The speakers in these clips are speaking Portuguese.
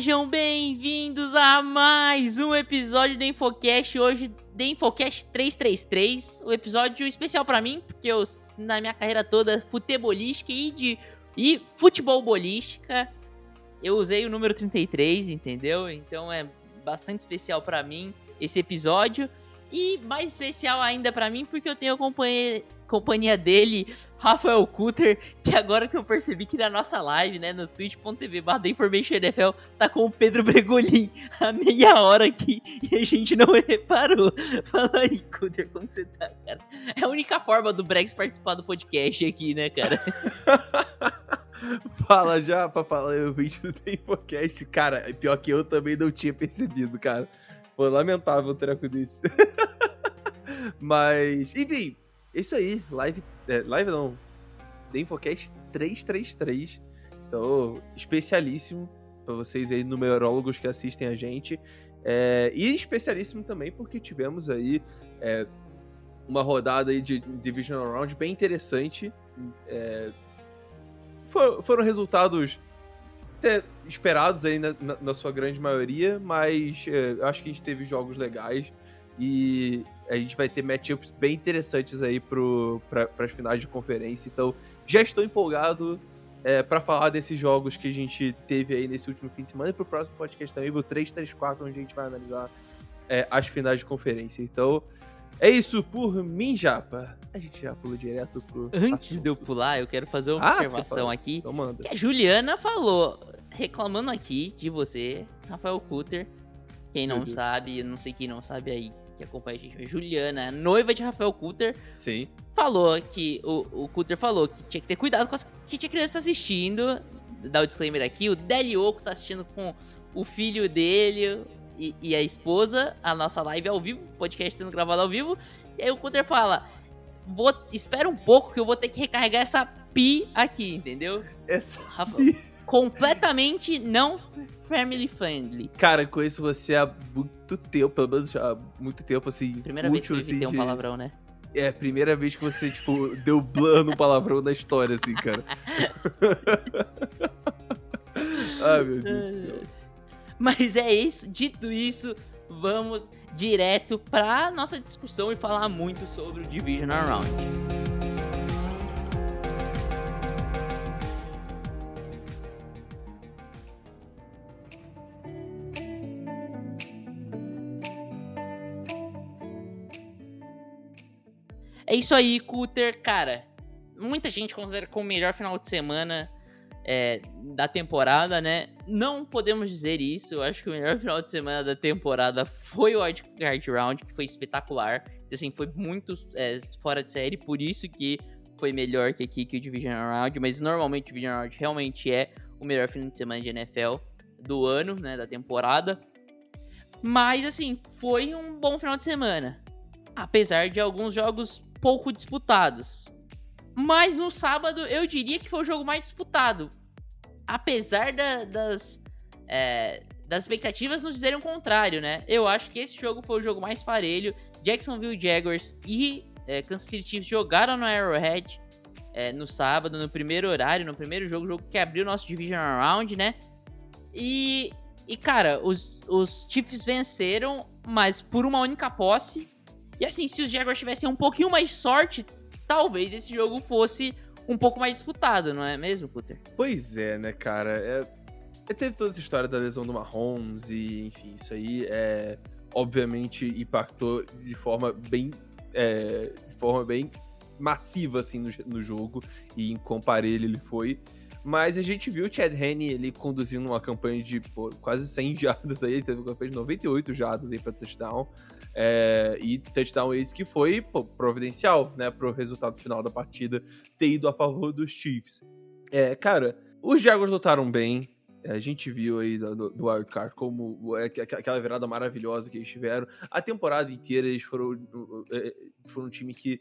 Sejam bem-vindos a mais um episódio do Infocast. Hoje, do Infocast 333. O um episódio especial pra mim, porque eu, na minha carreira toda futebolística e de e futebolbolística, eu usei o número 33, entendeu? Então é bastante especial pra mim esse episódio. E mais especial ainda pra mim, porque eu tenho a companhia, companhia dele, Rafael Kutter, que agora que eu percebi que na nossa live, né, no twitch.tv barra NFL, tá com o Pedro Bregolin há meia hora aqui e a gente não reparou. Fala aí, Kutter, como você tá, cara? É a única forma do Brex participar do podcast aqui, né, cara? Fala já pra falar o vídeo do Infocast. Cara, pior que eu também não tinha percebido, cara. Foi lamentável o treco desse. Mas, enfim, isso aí. Live, é, live não. The Infocast 333. Então, especialíssimo para vocês aí, numerólogos que assistem a gente. É, e especialíssimo também porque tivemos aí é, uma rodada aí de Divisional Round bem interessante. É, for, foram resultados até esperados aí na, na, na, sua grande maioria, mas é, acho que a gente teve jogos legais e a gente vai ter matchups bem interessantes aí para as finais de conferência. Então, já estou empolgado é, para falar desses jogos que a gente teve aí nesse último fim de semana e para o próximo podcast também, o 334, onde a gente vai analisar é, as finais de conferência. Então, é isso por mim, Japa. A gente já pula direto pro. Antes assunto. de eu pular, eu quero fazer uma ah, observação aqui. Então manda. A Juliana falou, reclamando aqui de você, Rafael Cutter. Quem não sabe, eu não sei quem não sabe aí, que acompanha a gente, a Juliana, noiva de Rafael Cutter. Sim. Falou que. O, o Cutter falou que tinha que ter cuidado com as que tinha criança assistindo. Dá o disclaimer aqui, o Delioco tá assistindo com o filho dele, e, e, a esposa, a nossa live ao vivo, podcast sendo gravado ao vivo. E aí o Cutter fala: vou, espera um pouco que eu vou ter que recarregar essa pi aqui, entendeu? Essa pi. Completamente não family friendly. Cara, conheço você há muito tempo, pelo menos há muito tempo, assim. Primeira útil, vez que assim, um um palavrão, né? É, primeira vez que você, tipo, deu blur no palavrão da história, assim, cara. Ai, meu Deus do céu. Mas é isso, dito isso, vamos direto para nossa discussão e falar muito sobre o Divisional Round. É isso aí, Cutter. Cara, muita gente considera como o melhor final de semana é, da temporada, né? Não podemos dizer isso. Eu acho que o melhor final de semana da temporada foi o Wildcard Round, que foi espetacular. Assim, foi muito é, fora de série, por isso que foi melhor que aqui que o Division Round. Mas normalmente o Division Round realmente é o melhor final de semana de NFL do ano, né? Da temporada. Mas, assim, foi um bom final de semana. Apesar de alguns jogos pouco disputados. Mas no sábado eu diria que foi o jogo mais disputado. Apesar da, das, é, das expectativas nos dizerem o contrário, né? Eu acho que esse jogo foi o jogo mais parelho. Jacksonville Jaguars e é, Kansas City Chiefs jogaram no Arrowhead é, no sábado, no primeiro horário, no primeiro jogo, jogo que abriu nosso Division Round, né? E, e cara, os, os Chiefs venceram, mas por uma única posse. E assim, se os Jaguars tivessem um pouquinho mais de sorte, talvez esse jogo fosse um pouco mais disputado, não é mesmo, Puter? Pois é, né, cara? É, é, teve toda essa história da lesão do Mahomes e, enfim, isso aí é, obviamente impactou de forma bem, é, de forma bem massiva, assim, no, no jogo e em comparelho ele foi. Mas a gente viu o Chad Henne ele conduzindo uma campanha de pô, quase 100 jardas aí, teve uma campanha de 98 jardas aí pra touchdown. É, e touchdown esse que foi pô, providencial, né, pro resultado final da partida ter ido a favor dos Chiefs. É, cara, os Jaguars lutaram bem, a gente viu aí do, do Wildcard como é, aquela virada maravilhosa que eles tiveram. A temporada inteira eles foram, é, foram um time que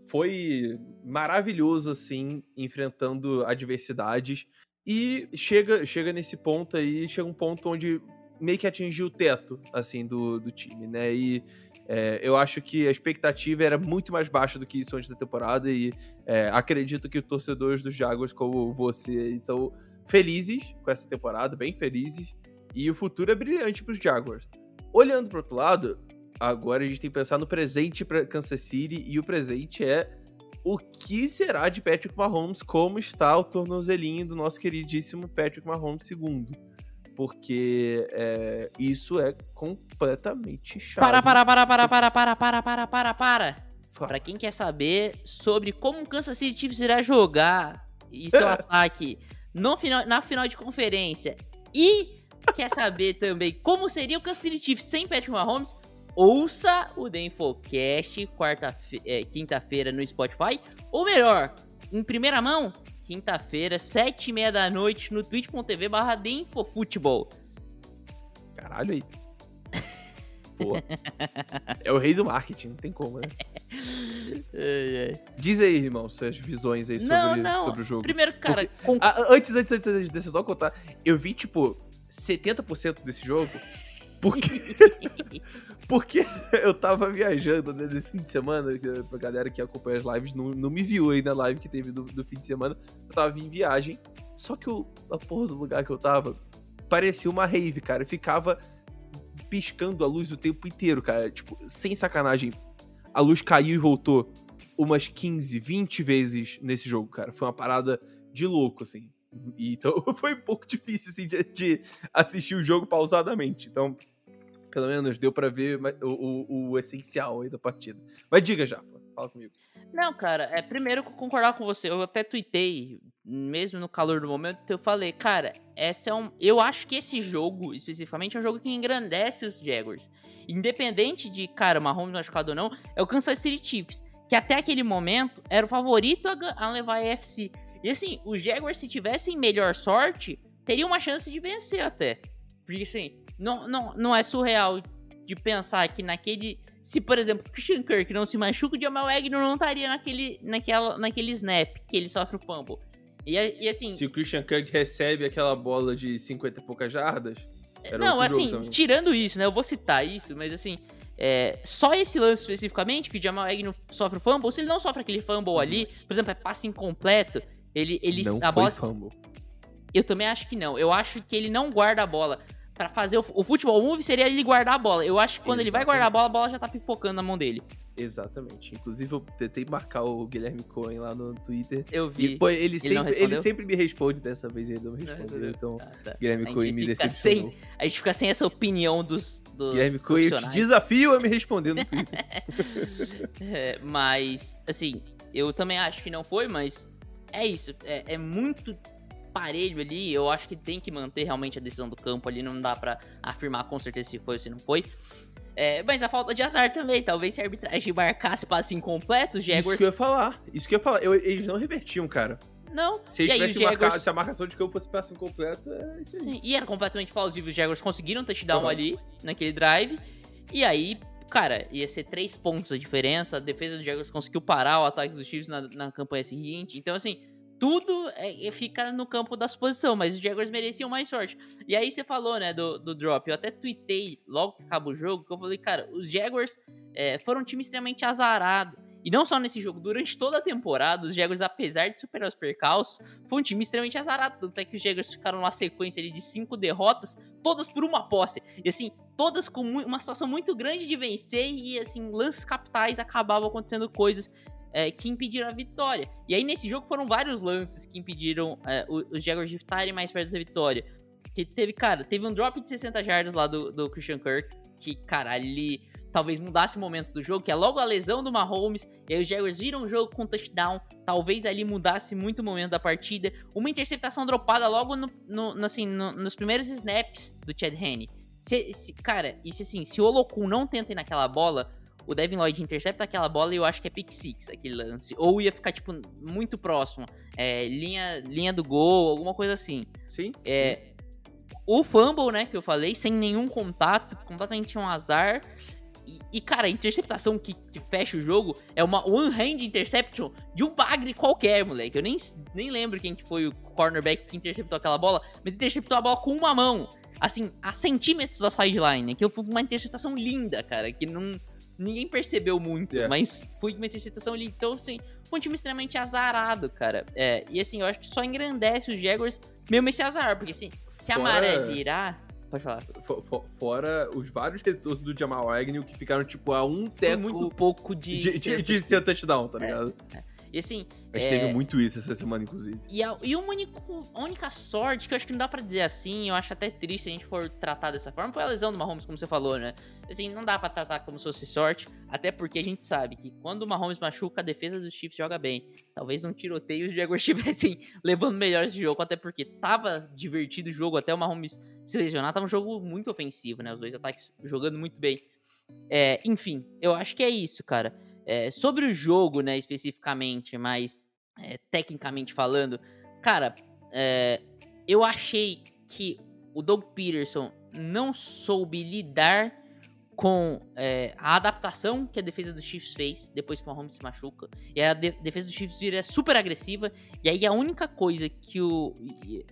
foi maravilhoso, assim, enfrentando adversidades. E chega, chega nesse ponto aí, chega um ponto onde meio que atingiu o teto, assim, do, do time, né? E é, eu acho que a expectativa era muito mais baixa do que isso antes da temporada e é, acredito que os torcedores dos Jaguars, como você, estão felizes com essa temporada, bem felizes, e o futuro é brilhante para os Jaguars. Olhando para outro lado, agora a gente tem que pensar no presente para Kansas City e o presente é o que será de Patrick Mahomes, como está o tornozelinho do nosso queridíssimo Patrick Mahomes segundo porque é, isso é completamente chato. Para, para, para, para, para, para, para, para, para, para. Para quem quer saber sobre como o Kansas City Chiefs irá jogar e seu ataque no final, na final de conferência e quer saber também como seria o Kansas City Chiefs sem Patrick Mahomes, ouça o The Infocast quarta, é, quinta-feira no Spotify, ou melhor, em primeira mão, quinta-feira, sete e meia da noite, no twitch.tv barra Infofutebol. Caralho aí. Pô. é o rei do marketing, não tem como, né? Diz aí, irmão, suas visões aí sobre, não, não. sobre o jogo. Primeiro, cara. Porque, com... antes, antes, antes, antes, deixa eu só contar. Eu vi, tipo, 70% desse jogo porque, porque eu tava viajando né, nesse fim de semana, pra galera que acompanha as lives não, não me viu aí na live que teve do, do fim de semana. Eu tava em viagem, só que o, a porra do lugar que eu tava parecia uma rave, cara. Eu ficava piscando a luz o tempo inteiro, cara. Tipo, sem sacanagem. A luz caiu e voltou umas 15, 20 vezes nesse jogo, cara. Foi uma parada de louco, assim. Então foi um pouco difícil, assim, de, de assistir o jogo pausadamente. Então, pelo menos deu para ver o, o, o, essencial aí da partida. Mas diga já, fala comigo. Não, cara, é primeiro concordar com você. Eu até tuitei, mesmo no calor do momento, eu falei, cara, essa é um. Eu acho que esse jogo, especificamente, é um jogo que engrandece os Jaguars. Independente de, cara, Mahomes machucado ou não, é o Kansas City Chiefs, que até aquele momento era o favorito a, a levar a AFC. E assim, os Jaguars, se tivessem melhor sorte, teriam uma chance de vencer até. Porque assim, não, não, não é surreal de pensar que naquele. Se, por exemplo, o Christian Kirk não se machuca, o Jamal Agnew não estaria naquele, naquela, naquele snap que ele sofre o fumble. E, e assim. Se o Christian Kirk recebe aquela bola de 50 e poucas jardas. não, assim, tirando isso, né? Eu vou citar isso, mas assim. É, só esse lance especificamente, que o Jamal Agnew sofre o fumble, se ele não sofre aquele fumble uhum. ali, por exemplo, é passe incompleto, ele, ele não a bola. Fumble. Eu também acho que não. Eu acho que ele não guarda a bola para fazer o, o futebol move seria ele guardar a bola. Eu acho que quando Exatamente. ele vai guardar a bola, a bola já tá pipocando na mão dele. Exatamente. Inclusive, eu tentei marcar o Guilherme Cohen lá no Twitter. Eu vi. E, pô, ele, ele, sempre, ele sempre me responde dessa vez, ele não me respondeu. Então, ah, tá. Guilherme Cohen me decepcionou. Sem, a gente fica sem essa opinião dos. dos Guilherme Cohen, eu te desafio a me responder no Twitter. é, mas, assim, eu também acho que não foi, mas é isso. É, é muito parelho ali, eu acho que tem que manter realmente a decisão do campo ali, não dá para afirmar com certeza se foi ou se não foi. É, mas a falta de azar também, talvez se a arbitragem marcasse passe incompleto, os Jaguars... Isso que eu ia falar, isso que eu ia falar, eu, eles não revertiam, cara. Não. Se eles tivessem Jaguars... marcado, se a marcação de campo fosse passe incompleto, é isso aí. Sim, e era completamente plausível, os Jaguars conseguiram touchdown uhum. ali, naquele drive, e aí, cara, ia ser três pontos a diferença, a defesa dos Jaguars conseguiu parar o ataque dos Chiefs na, na campanha seguinte, então assim tudo é, é, fica no campo da suposição, mas os Jaguars mereciam mais sorte. E aí você falou, né, do, do drop. Eu até tuitei logo que acaba o jogo, que eu falei, cara, os Jaguars é, foram um time extremamente azarado. E não só nesse jogo, durante toda a temporada, os Jaguars, apesar de superar os percalços, foi um time extremamente azarado. Tanto é que os Jaguars ficaram numa sequência de cinco derrotas, todas por uma posse. E assim, todas com uma situação muito grande de vencer e assim, lances capitais acabavam acontecendo coisas é, que impediram a vitória. E aí nesse jogo foram vários lances que impediram é, os Jaguars de estarem mais perto da vitória. Que teve, cara, teve um drop de 60 jardas lá do, do Christian Kirk, que, cara, ali talvez mudasse o momento do jogo, que é logo a lesão do Mahomes, e aí os Jaguars viram o jogo com touchdown, talvez ali mudasse muito o momento da partida. Uma interceptação dropada logo no, no- assim, no- nos primeiros snaps do Chad Henne. Se, se- cara, e se assim, se o Olokun não tenta ir naquela bola, o Devin Lloyd intercepta aquela bola e eu acho que é pick six aquele lance. Ou ia ficar, tipo, muito próximo. É, linha, linha do gol, alguma coisa assim. Sim? É, o fumble, né, que eu falei, sem nenhum contato, completamente um azar. E, e, cara, a interceptação que, que fecha o jogo é uma one-hand interception de um bagre qualquer, moleque. Eu nem, nem lembro quem que foi o cornerback que interceptou aquela bola, mas interceptou a bola com uma mão. Assim, a centímetros da sideline. Que foi uma interceptação linda, cara, que não... Ninguém percebeu muito, É. mas foi uma interceptação linda. Então, assim, foi um time extremamente azarado, cara. É, e assim, eu acho que só engrandece os Jaguars mesmo esse azar, porque assim, se a Fora- maré virar. Pode falar. Fo- fo- Fora os vários retornos do Jamal Agnew que ficaram, tipo, a um teco muito pouco de. de, de, ser de ser touchdown, tá É. ligado? E assim, A gente É. teve muito isso essa semana, inclusive. e a, e único- a única sorte, que eu acho que não dá pra dizer assim, eu acho até triste se a gente for tratar dessa forma, foi a lesão do Mahomes, como você falou, né? Assim, não dá pra tratar como se fosse sorte, até porque a gente sabe que quando o Mahomes machuca, a defesa dos Chiefs joga bem. Talvez num tiroteio os Jaguars estivessem levando melhor esse jogo, até porque tava divertido o jogo, até o Mahomes se lesionar, tava um jogo muito ofensivo, né? Os dois ataques jogando muito bem. É, enfim, eu acho que é isso, cara. É, sobre o jogo, né, especificamente, mas é, tecnicamente falando, cara, é, eu achei que o Doug Peterson não soube lidar com é, a adaptação que a defesa dos Chiefs fez depois que o Mahomes se machuca. E a de- defesa dos Chiefs vira super agressiva. E aí a única coisa que o,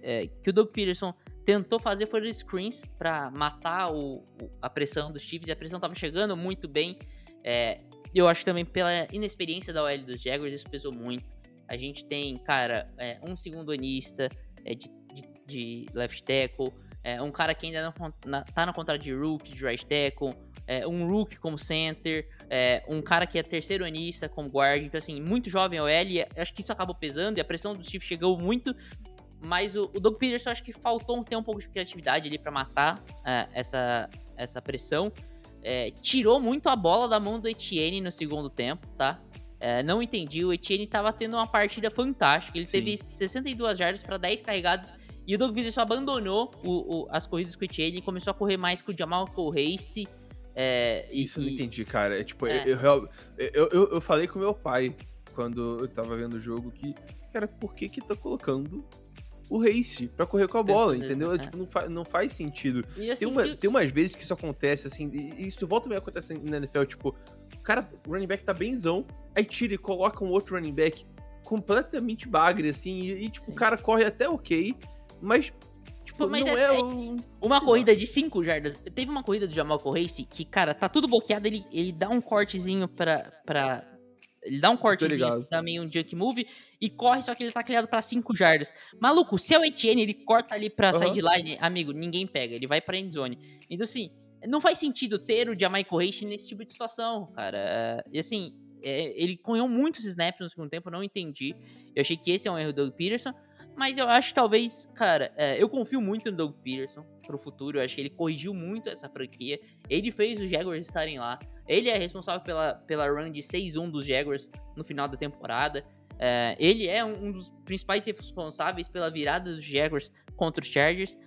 é, que o Doug Peterson tentou fazer foram screens pra matar o, o- a pressão dos Chiefs. E a pressão tava chegando muito bem. É, eu acho também pela inexperiência da OL dos Jaguars, isso pesou muito. A gente tem, cara, é, um segundo anista é, de, de- de left tackle, é, um cara que ainda não na- tá na contrato de rookie, de right tackle, é, um rookie como center, é, um cara que é terceiro anista como guard. Então, assim, muito jovem OL, e acho que isso acabou pesando, e a pressão do Chiefs chegou muito. Mas o, o Doug Peterson acho que faltou ter um pouco de criatividade ali pra matar é, essa, essa pressão. É, tirou muito a bola da mão do Etienne no segundo tempo, tá? É, não entendi, o Etienne tava tendo uma partida fantástica. Ele Sim. teve 62 jardas para 10 carregados e o Doug Peterson abandonou o- o- as corridas com o Etienne e começou a correr mais com o Jamal Race. É, e- Isso eu não e- entendi, cara. É tipo, É. Eu, eu, eu, eu, eu falei com meu pai quando eu tava vendo o jogo que, cara, por que que tá colocando o Race pra correr com a bola, Perfeito, entendeu? é. Tipo, não, fa não faz sentido. e assim, Tem, uma- se- tem umas vezes que isso acontece, assim, e isso volta meia acontece na NFL, tipo, o cara, o running back tá benzão, aí tira e coloca um outro running back completamente bagre, assim, e, e, tipo, Sim. o cara corre até ok, mas, tipo, Mas não é é- o... Uma sei corrida de 5 jardas. Teve uma corrida do Jamal Race que, cara, tá tudo bloqueado. Ele, ele dá um cortezinho pra. pra ele dá um cortezinho, assim, meio um junk move e corre, só que ele tá criado pra 5 jardas. Maluco, se é o Etienne, ele corta ali pra Aham. sideline, amigo, ninguém pega, ele vai pra endzone. Então, assim, não faz sentido ter o Jamaica Race nesse tipo de situação, cara. E assim, é, ele correu muitos snaps no segundo tempo, eu não entendi. Eu achei que esse é um erro do Doug Peterson. Mas eu acho que talvez, cara, é, eu confio muito no Doug Peterson pro futuro. Eu acho que ele corrigiu muito essa franquia. Ele fez os Jaguars estarem lá. Ele é responsável pela, pela run de 6-1 dos Jaguars no final da temporada. É, ele é um, dos principais responsáveis pela virada dos Jaguars contra os Chargers.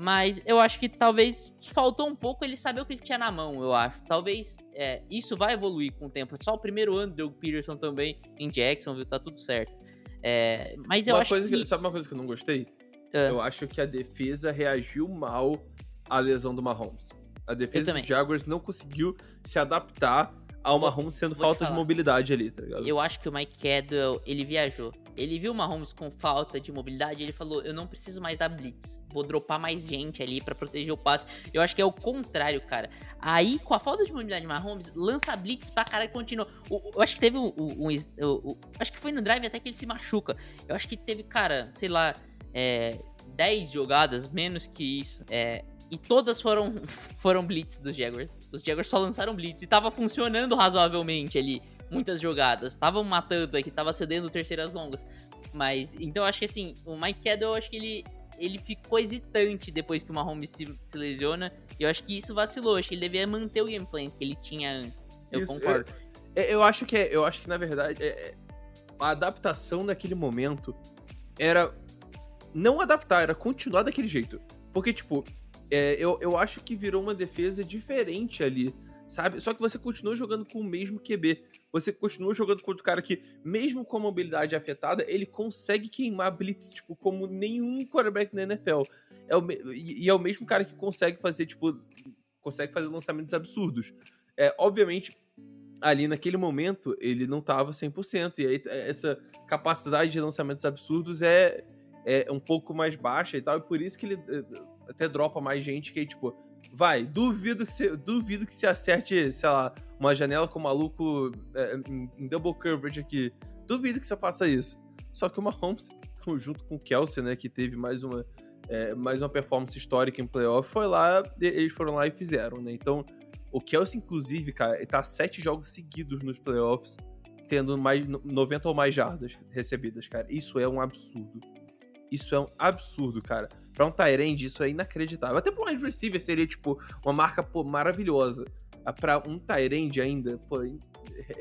Mas eu acho que talvez faltou um pouco ele saber o que ele tinha na mão, eu acho. Talvez é, isso vai evoluir com o tempo. Só o primeiro ano do Doug Peterson também em Jacksonville, tá tudo certo. É, mas eu uma acho coisa que... que... Sabe uma coisa que eu não gostei? É. Eu acho que a defesa reagiu mal à lesão do Mahomes. A defesa dos Jaguars não conseguiu se adaptar ao Mahomes tendo vou falta de mobilidade ali, tá ligado? Eu acho que o Mike Cadwell, ele viajou. Ele viu o Mahomes com falta de mobilidade, ele falou, eu não preciso mais dar blitz. Vou dropar mais gente ali pra proteger o passe. Eu acho que é o contrário, cara. Aí, com a falta de mobilidade de Mahomes, lança blitz pra cara e continua. O- Eu acho que teve um, um- um- o- Acho que foi no drive até que ele se machuca. Eu acho que teve, cara, sei lá, é, 10 jogadas, menos que isso. É, e todas foram, foram blitz dos Jaguars. Os Jaguars só lançaram blitz e tava funcionando razoavelmente ali. Muitas jogadas. Estavam matando aqui, tava cedendo terceiras longas. Mas, então eu acho que assim, o Mike Cadwell, eu acho que ele ele ficou hesitante depois que o Mahomes se, se lesiona. E eu acho que isso vacilou. Acho que ele devia manter o gameplay que ele tinha antes. Eu Isso, concordo. É, Eu acho que é, eu acho que na verdade é- é- a adaptação naquele momento era não adaptar, era continuar daquele jeito. Porque tipo, é, eu, eu acho que virou uma defesa diferente ali, sabe? Só que você continua jogando com o mesmo QB. Você continua jogando contra o cara que, mesmo com a mobilidade afetada, ele consegue queimar blitz, tipo, como nenhum quarterback na NFL. É o e, é o mesmo cara que consegue fazer, tipo, consegue fazer lançamentos absurdos. É, obviamente, ali naquele momento, ele não tava 100%, e aí essa capacidade de lançamentos absurdos é, é um pouco mais baixa e tal, e por isso que ele é, até dropa mais gente que tipo, vai, duvido que você, duvido que se acerte, sei lá, uma janela com o maluco é, em, em double coverage aqui. Duvido que você faça isso. Só que o Mahomes, junto com o Kelsey, né, que teve mais uma, é, mais uma performance histórica em playoff, foi lá, eles foram lá e fizeram, né? Então, o Kelsey, inclusive, cara, ele tá sete jogos seguidos nos playoffs, tendo mais no- 90 ou mais jardas recebidas, cara. Isso é um absurdo. Isso é um absurdo, cara. Pra um Tyrande, isso é inacreditável. Até pra um wide receiver seria, tipo, uma marca, pô, maravilhosa. Ah, Pra um Tyrande ainda, pô, re-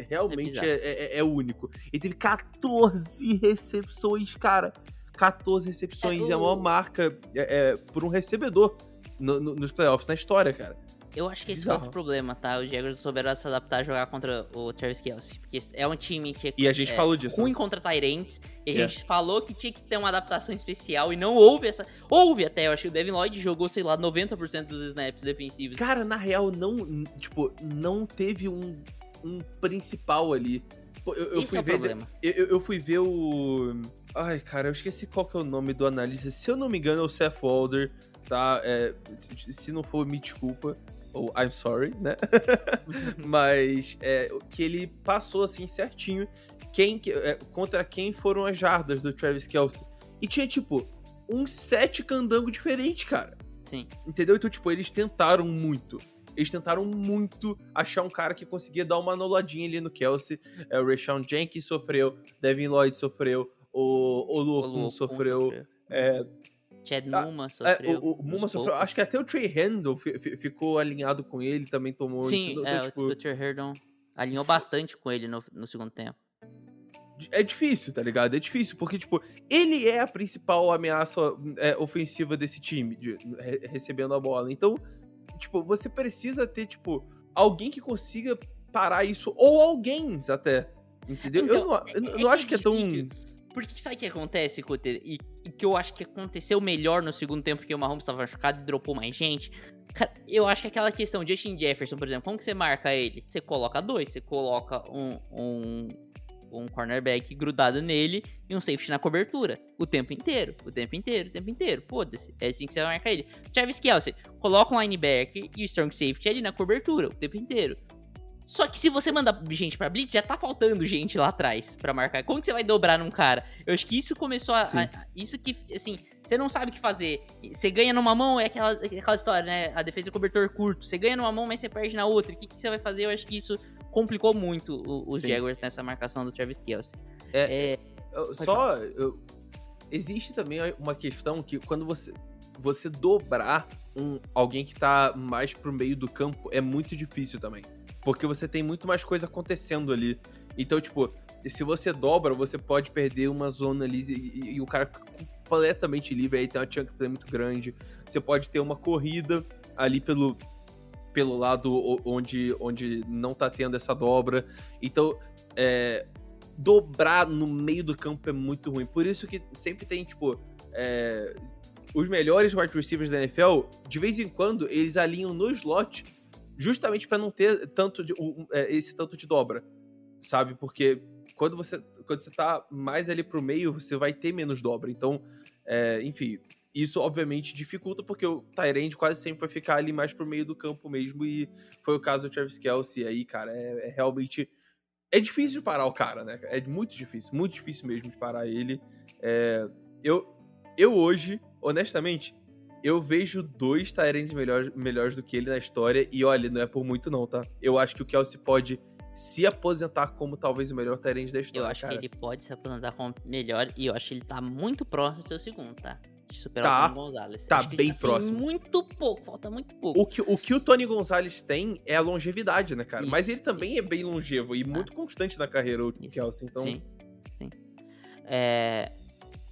realmente bizarro. é, é- é único. Ele teve 14 recepções, cara. 14 recepções. É, É, a maior o- marca é, é, por um recebedor no- no- nos playoffs, na história, cara. Eu acho que esse Bizarro. foi outro problema, tá? Os Jaguars souberam se adaptar a jogar contra o Travis Kelsey. Porque é um time que é, E a gente é falou disso. ruim né? contra Tyrants. E a É. gente falou que tinha que ter uma adaptação especial. E não houve essa. Houve até, eu acho que o Devin Lloyd jogou, sei lá, 90% dos snaps defensivos. Cara, na real, não. Tipo, não teve um, um principal ali. Eu, eu Esse fui é o ver. problema. Eu, eu- fui ver o. Ai, cara, eu esqueci qual que é o nome do analista. Se eu não me engano, é o Seth Walder, tá? É, se não for, me desculpa. Ou I'm sorry, né? Mas é, que ele passou assim certinho quem, que- é, contra quem foram as jardas do Travis Kelsey. E tinha, tipo, uns sete candango diferente, cara. Sim. Entendeu? Então, tipo, eles tentaram muito. Eles tentaram muito achar um cara que conseguia dar uma anuladinha ali no Kelsey. É, o Rashawn Jenkins sofreu, Devin Lloyd sofreu, o, o Luokun sofreu. É, Chad Ah, Numa é, sofreu. o, o Muma sofreu. poucos. Acho que até o Trey fi- ficou alinhado com ele, também tomou. Sim, é, Então, o- tipo, o Trey Herdon alinhou bastante com ele no, no segundo tempo. é difícil, tá ligado? É difícil, porque, tipo, ele é a principal ameaça é, ofensiva desse time, de- re- recebendo a bola. Então, tipo, você precisa ter, tipo, alguém que consiga parar isso, ou alguém até. Entendeu? eu Então, não, eu não- é eu não que acho que é tão. difícil. Porque sabe o que acontece, Cutter? E, e que eu acho que aconteceu melhor no segundo tempo, porque o Mahomes estava machucado e dropou mais gente. Cara, eu acho que aquela questão, Justin Jefferson, por exemplo, como que você marca ele? Você coloca dois, você coloca um, um, um cornerback grudado nele e um safety na cobertura. O tempo inteiro, o tempo inteiro, o tempo inteiro. Foda-se. É assim que você vai marcar ele. Travis Kelsey, coloca um linebacker e o strong safety ali na cobertura, o tempo inteiro. Só que se você mandar gente pra blitz, já tá faltando gente lá atrás pra marcar. Como que você vai dobrar num cara? Eu acho que isso começou a, a- isso que, assim, você não sabe o que fazer. Você ganha numa mão, é aquela, aquela história, né? A defesa é cobertor curto. Você ganha numa mão, mas você perde na outra. O que, que você vai fazer? Eu acho que isso complicou muito o- os Sim. Jaguars nessa marcação do Travis Kelsey. É, É, Eu- Só. eu- existe também uma questão que quando você, você dobrar um, alguém que tá mais pro meio do campo é muito difícil também. Porque você tem muito mais coisa acontecendo ali. Então, tipo, se você dobra, você pode perder uma zona ali e, e- e o cara fica completamente livre. Aí tem uma chunk play muito grande. Você pode ter uma corrida ali pelo, pelo lado onde, onde não tá tendo essa dobra. Então, é, dobrar no meio do campo é muito ruim. Por isso que sempre tem, tipo, é, os melhores wide receivers da NFL, de vez em quando, eles alinham no slot justamente pra não ter tanto de, um- é, esse tanto de dobra, sabe? Porque quando você, quando você tá mais ali pro meio, você vai ter menos dobra. Então, é, enfim, isso obviamente dificulta porque o Tyrande quase sempre vai ficar ali mais pro meio do campo mesmo e foi o caso do Travis Kelsey aí, cara, é, é realmente é difícil de parar o cara, né? É muito difícil, muito difícil mesmo de parar ele. É, eu, eu hoje, honestamente, eu vejo dois Tyrants melhores, melhores do que ele na história. E olha, não é por muito não, tá? Eu acho que o Kelsey pode se aposentar como talvez o melhor Tyrant da história, eu acho cara. que ele pode se aposentar como melhor e eu acho que ele tá muito próximo do seu segundo, tá? de superar Tá. o Tony Gonzalez. Tá Acho que, bem assim, próximo. Muito pouco, falta muito pouco. O que, o que o Tony Gonzalez tem é a longevidade, né, cara? Isso, Mas ele também isso. é bem longevo e muito constante na carreira, o Isso. Kelsey. Então, Sim, sim. É,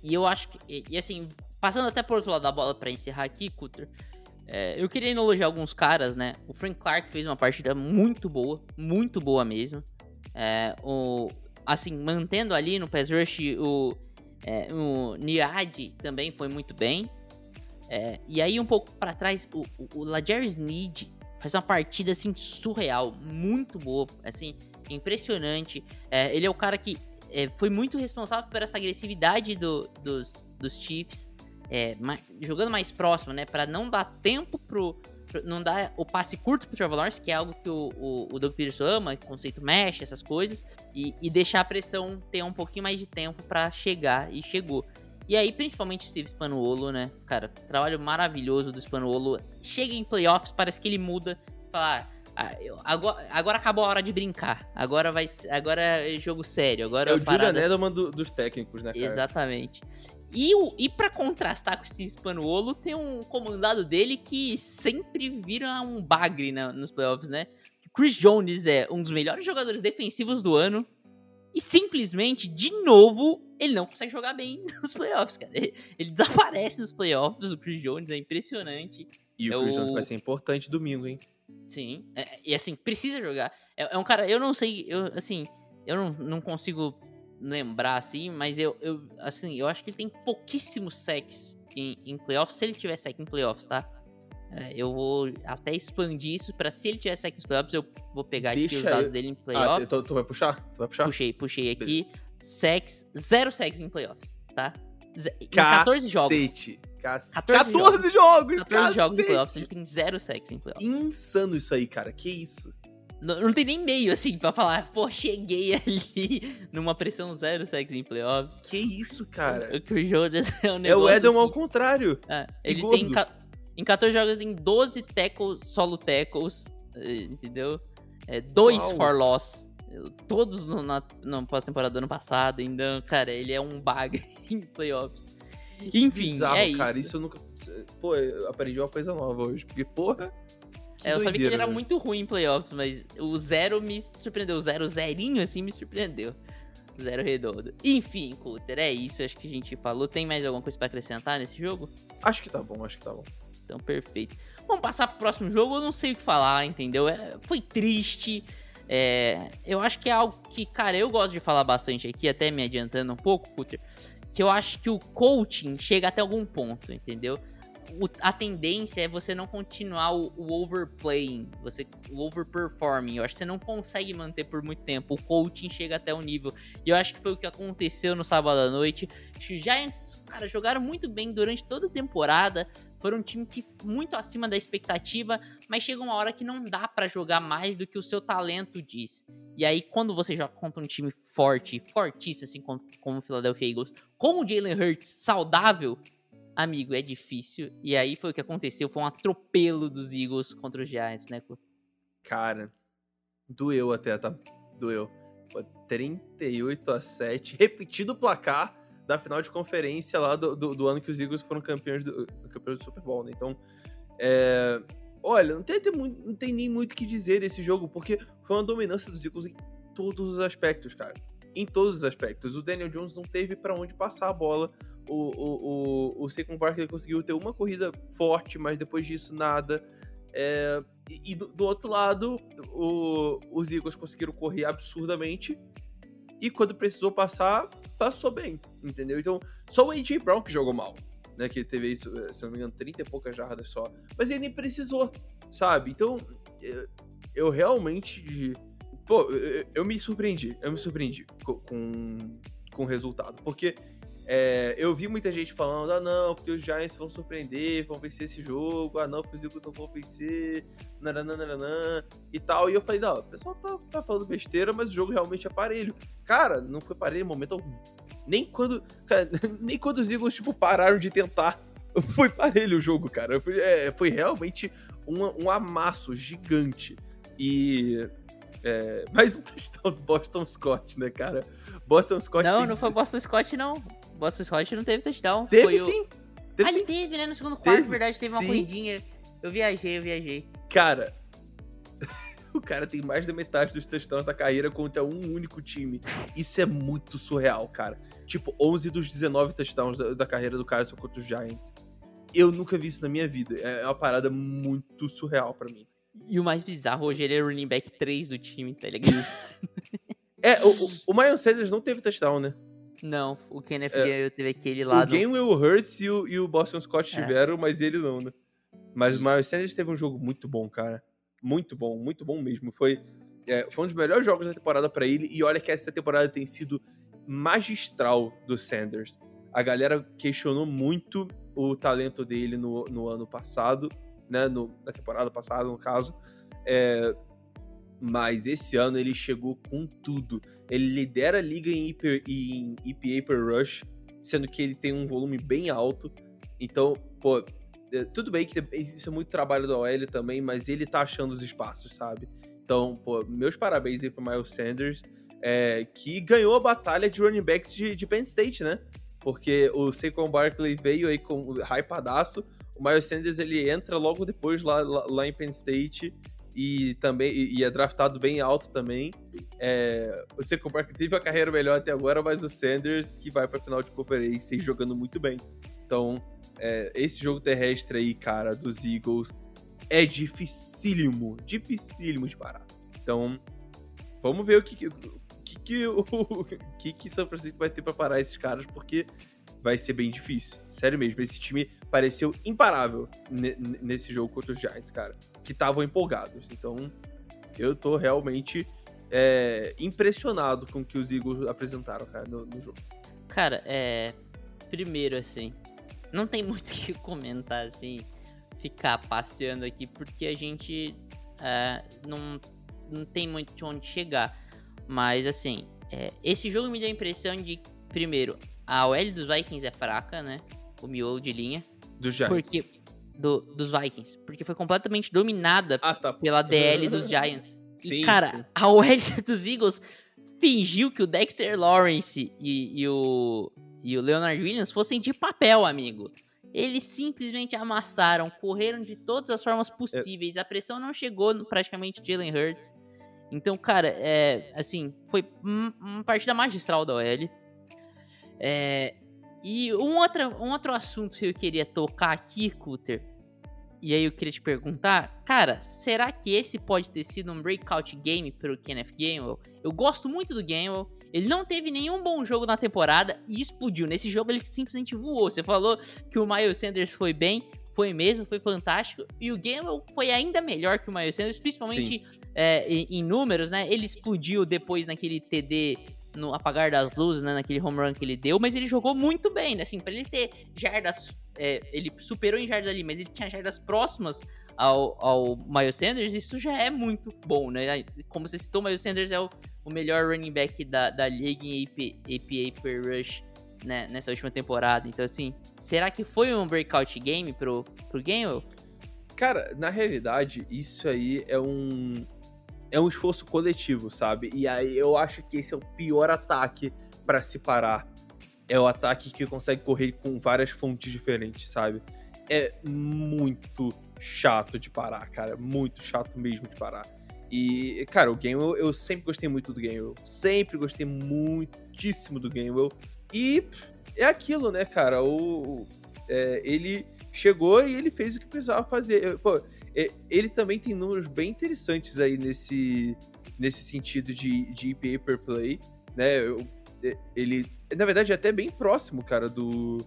e eu acho que. E, e assim, passando até por outro lado da bola pra encerrar aqui, Cutter. é, eu queria elogiar alguns caras, né? O Frank Clark fez uma partida muito boa, muito boa mesmo. É, o, assim, mantendo ali no pass rush, o, é, o Niad também foi muito bem. É, e aí, um pouco pra trás, o, o, o faz uma partida assim surreal, muito boa, assim, impressionante. É, ele é o cara que é, foi muito responsável por essa agressividade do- dos, dos Chiefs, é, ma- jogando mais próximo, né, Pra não dar tempo pro, não dar o passe curto pro Trevor Lawrence, que é algo que o, o, o Doug Peterson ama, conceito mesh, essas coisas, e, e deixar a pressão ter um pouquinho mais de tempo pra chegar, e chegou. E aí, principalmente o Steve Spanuolo, né? Cara, trabalho maravilhoso do Spanuolo. Chega em playoffs, parece que ele muda. Fala, ah, eu- agora, agora acabou a hora de brincar. Agora vai agora é jogo sério. Agora é o a Julian parada- Edelman do- dos técnicos, né, cara? Exatamente. E, e pra contrastar com Steve Spanuolo, tem um comandado dele que sempre vira um bagre na- nos playoffs, né? Chris Jones é um dos melhores jogadores defensivos do ano. E simplesmente, de novo, ele não consegue jogar bem nos playoffs, cara. Ele, ele desaparece nos playoffs, o Chris Jones, é impressionante. E É o Chris o- Jones vai ser importante domingo, hein? Sim. É- e assim, precisa jogar. É, é um cara, eu não sei, eu, assim, eu não, não consigo lembrar assim, mas eu, eu, assim, eu acho que ele tem pouquíssimos sacks em, em playoffs, se ele tiver sack em playoffs, tá? É, eu vou até expandir isso pra se ele tiver sack nos playoffs, eu vou pegar aqui Deixa os dados eu- dele em Ah, playoffs. tu, tu vai puxar? Tu vai puxar? puxei, puxei aqui. Beleza. Sacks, zero sacks em playoffs, tá? Em 14 jogos. Cacete. Cac- 14 14 jogos! 14 jogos em cacete! playoffs, ele tem zero sacks em playoffs. Insano isso aí, cara. Que isso? Não, não tem nem meio, assim, pra falar, pô, cheguei ali numa pressão zero sacks em playoffs. Que isso, cara? O Chris Jones é um É negócio... o Edelman ao assim, contrário. é, ele gordo. tem... Em 14 jogos ele tem 12 tackles, solo tackles, eh, entendeu? É, dois Uau. for loss. Todos no, na, no pós-temporada do ano passado. Então, cara, ele é um bagre em playoffs. Enfim, Bizarro, é cara. isso. Isso eu nunca. Pô, eu aprendi uma coisa nova hoje. Porque, porra. Que É, eu sabia que ele era velho. muito ruim em playoffs, mas o zero me surpreendeu. O zero zerinho, assim, me surpreendeu. Zero redondo. Enfim, Cutter, é isso. Acho que a gente falou. Tem mais alguma coisa pra acrescentar nesse jogo? Acho que tá bom, acho que tá bom. Então, perfeito. Vamos passar pro próximo jogo. Eu não sei o que falar, entendeu? É, foi triste. É, eu acho que é algo que, cara, eu gosto de falar bastante aqui, até me adiantando um pouco, Cutter. Que eu acho que o coaching chega até algum ponto, entendeu? O- a tendência é você não continuar o, o overplaying, você, o overperforming. Eu acho que você não consegue manter por muito tempo. O coaching chega até um nível. E eu acho que foi o que aconteceu no sábado à noite. Os Giants, cara, jogaram muito bem durante toda a temporada. Foram um time que muito acima da expectativa, mas chega uma hora que não dá pra jogar mais do que o seu talento diz. E aí, quando você joga contra um time forte, fortíssimo, assim como, como o Philadelphia Eagles, com o Jalen Hurts saudável, amigo, é difícil. E aí foi o que aconteceu, foi um atropelo dos Eagles contra os Giants, né? Cu? Cara, doeu até, tá? Doeu. Pô, 38 a 7. Repetido o placar da final de conferência lá do, do, do ano que os Eagles foram campeões do, campeões do Super Bowl, né? Então, é... Olha, não tem, não tem nem muito o que dizer desse jogo, porque foi uma dominância dos Eagles em todos os aspectos, cara. Em todos os aspectos. O Daniel Jones não teve pra onde passar a bola. O, o, o, o Saquon Barkley conseguiu ter uma corrida forte, mas depois disso nada. É, e do, do outro lado, o- os Eagles conseguiram correr absurdamente. E quando precisou passar, passou bem, entendeu? Então, só o A.J. Brown que jogou mal, né? Que teve isso, eh, se não me engano, 30 e poucas jardas só. Mas ele nem precisou, sabe? Então, eu, eu realmente. Pô, eu, eu me surpreendi. Eu me surpreendi co- com, com o resultado. Porque é, eu vi muita gente falando, ah não, porque os Giants vão surpreender, vão vencer esse jogo, ah não, porque os Eagles não vão vencer, nananana, e tal. E eu falei, não, o pessoal tá, tá falando besteira, mas o jogo realmente é parelho. Cara, não foi parelho em momento algum. Nem quando, cara, nem quando os Eagles, tipo, pararam de tentar, foi parelho o jogo, cara. Foi, é, foi realmente um, um amasso gigante. E... É, mais um touchdown do Boston Scott, né, cara? Boston Scott Não, não foi Boston Scott, não. Boston Scott não teve touchdown. Teve foi o- sim. Teve ah, sim. teve, né? No segundo quarto, Teve, verdade, teve uma sim. corridinha. Eu viajei, eu viajei. Cara, o cara tem mais da metade dos touchdowns da carreira contra um único time. Isso é muito surreal, cara. Tipo, 11 dos 19 touchdowns da, da carreira do cara são contra os Giants. Eu nunca vi isso na minha vida. É uma parada muito surreal pra mim. E o mais bizarro, hoje ele é running back 3 do time, tá ligado? É, o, o, o Miles Sanders não teve touchdown, né? Não, o Kenneth É, teve aquele lá o. Gainwell, o Hurts e o, e o Boston Scott É. tiveram, mas ele não, né? Mas o. Miles Sanders teve um jogo muito bom, cara. Muito bom, muito bom mesmo. Foi, é, foi um dos melhores jogos da temporada pra ele. E olha que essa temporada tem sido magistral do Sanders. A galera questionou muito o talento dele no, no ano passado, né? No, na temporada passada, no caso. É, mas esse ano ele chegou com tudo. Ele lidera a liga em, hiper- em EPA per rush, sendo que ele tem um volume bem alto. Então, pô, é, tudo bem que isso é muito trabalho da OL também, mas ele tá achando os espaços, sabe? Então, pô, meus parabéns aí pro Miles Sanders, é, que ganhou a batalha de running backs de, de Penn State, né? Porque o Saquon Barkley veio aí com o hypadaço, o Miles Sanders ele entra logo depois lá, lá, lá em Penn State e também e, e é draftado bem alto também. É, o Barkley teve a carreira melhor até agora, mas o Sanders que vai pra final de conferência e jogando muito bem. Então, é, esse jogo terrestre aí, cara, dos Eagles é dificílimo, dificílimo de parar. Então, vamos ver o que que, que, o, que, que São Francisco vai ter pra parar esses caras, porque vai ser bem difícil. Sério mesmo, esse time pareceu imparável ne- ne- nesse jogo contra os Giants, cara, que estavam empolgados. Então, eu tô realmente é, impressionado com o que os Eagles apresentaram, cara, no, no jogo. Cara, é... Primeiro, assim, não tem muito o que comentar, assim, ficar passeando aqui, porque a gente é, não, não tem muito de onde chegar. Mas, assim, é, esse jogo me deu a impressão de, primeiro, a OL dos Vikings é fraca, né? O miolo de linha. Dos Giants. Porque... Do, dos Vikings. Porque foi completamente dominada Ah, tá. pela DL dos Giants. Sim, e, cara, sim. a OL dos Eagles fingiu que o Dexter Lawrence e, e o, e o Leonard Williams fossem de papel, amigo. Eles simplesmente amassaram, correram de todas as formas possíveis. A pressão não chegou no, praticamente Jalen Hurts. Então, cara, é, assim, foi um- uma partida magistral da OL. É, e um outro, um outro assunto que eu queria tocar aqui, Cutter, e aí eu queria te perguntar, cara, será que esse pode ter sido um breakout game pro Kenneth Gainwell? Eu gosto muito do Gainwell, ele não teve nenhum bom jogo na temporada e explodiu. Nesse jogo ele simplesmente voou. Você falou que o Miles Sanders foi bem, foi mesmo, foi fantástico. E o Gainwell foi ainda melhor que o Miles Sanders, principalmente é, em, em números, né? Ele explodiu depois naquele TD no apagar das luzes, né? Naquele home run que ele deu, mas ele jogou muito bem, né? Assim, pra ele ter jardas. é, ele superou em jardas ali, mas ele tinha jardas próximas ao, ao Miles Sanders, isso já é muito bom, né? Como você citou, o Miles Sanders é o, o melhor running back da, da liga em AP, APA per rush né, nessa última temporada. Então, assim, será que foi um breakout game pro, pro Gainwell? Cara, na realidade, isso aí é um é um esforço coletivo, sabe? E aí eu acho que esse é o pior ataque pra se parar. É o ataque que consegue correr com várias fontes diferentes, sabe? É muito chato de parar, cara. Muito chato mesmo de parar. E, cara, o Gainwell, eu sempre gostei muito do Gainwell. Sempre gostei muitíssimo do Gainwell. E é aquilo, né, cara? O, o- é, ele chegou e ele fez o que precisava fazer. Pô, ele também tem números bem interessantes aí nesse, nesse sentido de, de EPA per play, né? É, ele, na verdade, é até bem próximo, cara, do,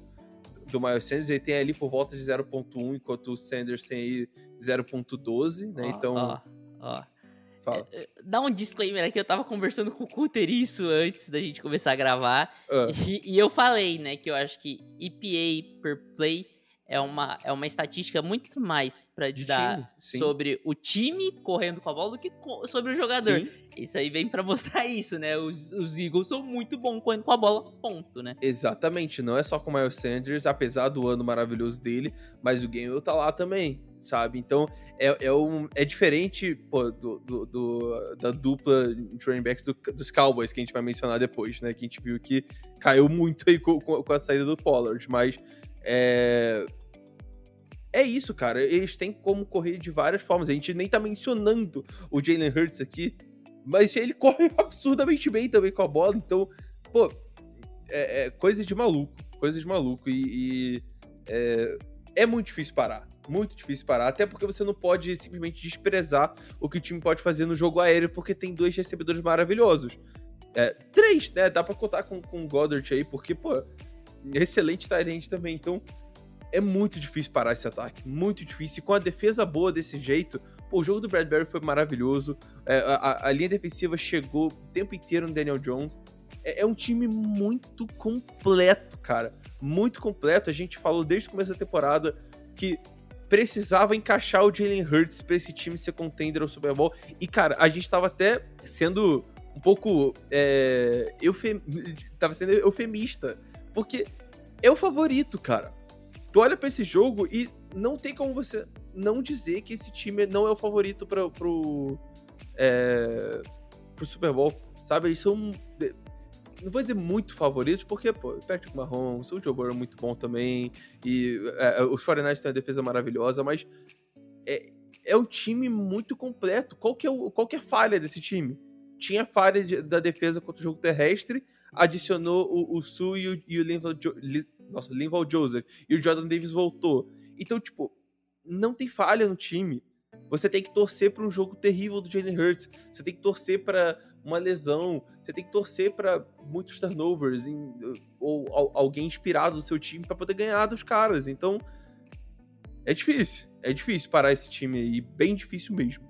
do Miles Sanders. Ele tem ali por volta de 0.1, enquanto o Sanders tem aí 0.12, né? Ó, então, Ó, ó. fala. Dá um disclaimer aqui, eu tava conversando com o Cutter isso antes da gente começar a gravar. Ah, E, e eu falei, né, que eu acho que EPA per play é uma, é uma estatística muito mais pra De dar time, sobre o time correndo com a bola do que sobre o jogador. sim, Isso aí vem pra mostrar isso, né? Os, os Eagles são muito bons correndo com a bola, ponto, né? exatamente. Não é só com o Miles Sanders, apesar do ano maravilhoso dele, mas o Gainwell tá lá também, sabe? Então, é, é, um, é diferente pô, do, do- do- da dupla de running backs do- dos Cowboys, que a gente vai mencionar depois, né? Que a gente viu que caiu muito aí com- com a saída do Pollard, mas É... É isso, cara. Eles têm como correr de várias formas. A gente nem tá mencionando o Jalen Hurts aqui, mas ele corre absurdamente bem também com a bola. Então, pô, é, é coisa de maluco. Coisa de maluco. E, e é, é muito difícil parar. Muito difícil parar. Até porque você não pode simplesmente desprezar o que o time pode fazer no jogo aéreo, porque tem dois recebedores maravilhosos. É, três, né? Dá pra contar com, com o Goddard aí, porque, pô, excelente talento também. Então, é muito difícil parar esse ataque. Muito difícil. E com a defesa boa desse jeito, pô, o jogo do Bradbury foi maravilhoso. É, a, a, linha defensiva chegou o tempo inteiro no Daniel Jones. É, é, um time muito completo, cara. Muito completo. A gente falou desde o começo da temporada que precisava encaixar o Jalen Hurts pra esse time ser contender ao Super Bowl. E, cara, a gente tava até sendo um pouco. É, eufem... Tava sendo eufemista. Porque é o favorito, cara tu olha para esse jogo e não tem como você não dizer que esse time não é o favorito pra, pro, é, pro Super Bowl, sabe? Eles são, não vou dizer muito favoritos, porque, pô, Patrick Mahomes, o Joe Burrow é muito bom também, e é, os 49ers têm uma defesa maravilhosa, mas é, é um time muito completo. Qual que é, o, qual que é a falha desse time? Tinha falha de, da defesa contra o jogo terrestre, adicionou o, o Su e o, e o Linval, nossa, Linval Joseph e o Jordan Davis voltou. Então, tipo, não tem falha no time. Você tem que torcer para um jogo terrível do Jalen Hurts. Você tem que torcer para uma lesão. Você tem que torcer para muitos turnovers em, ou, ou, alguém inspirado do seu time para poder ganhar dos caras. Então, é difícil. É difícil parar esse time aí, bem difícil mesmo.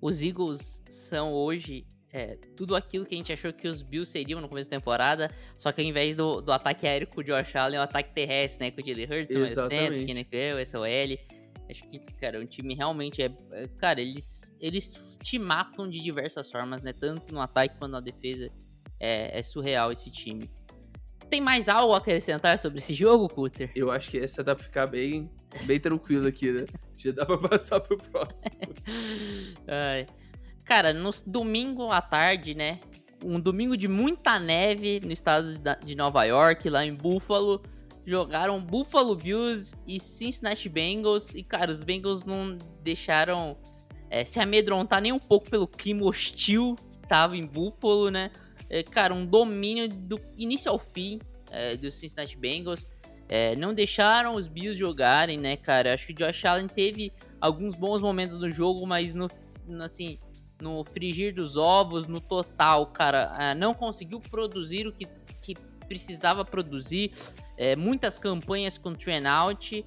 Os Eagles são hoje é, tudo aquilo que a gente achou que os Bills seriam no começo da temporada, só que ao invés do, do ataque aéreo com o Josh Allen, é o ataque terrestre, né? Com o Jalen Hurts, o centro, Kenneth o SOL. Acho que, cara, o time realmente é, é. Cara, eles, eles te matam de diversas formas, né? Tanto no ataque quanto na defesa. É, é surreal esse time. Tem mais algo a acrescentar sobre esse jogo, Cutter? Eu acho que essa dá pra ficar bem, bem tranquilo aqui, né? Já dá pra passar pro próximo. Ai. Cara, no domingo à tarde, né? Um domingo de muita neve no estado de Nova York, lá em Buffalo. Jogaram Buffalo Bills e Cincinnati Bengals. E, cara, os Bengals não deixaram é, se amedrontar nem um pouco pelo clima hostil que tava em Buffalo, né? É, cara, um domínio do início ao fim é, dos Cincinnati Bengals. É, não deixaram os Bills jogarem, né, cara? Acho que o Josh Allen teve alguns bons momentos no jogo, mas no, assim, no frigir dos ovos, no total, cara, é, não conseguiu produzir o que, que precisava produzir. É, muitas campanhas com train out.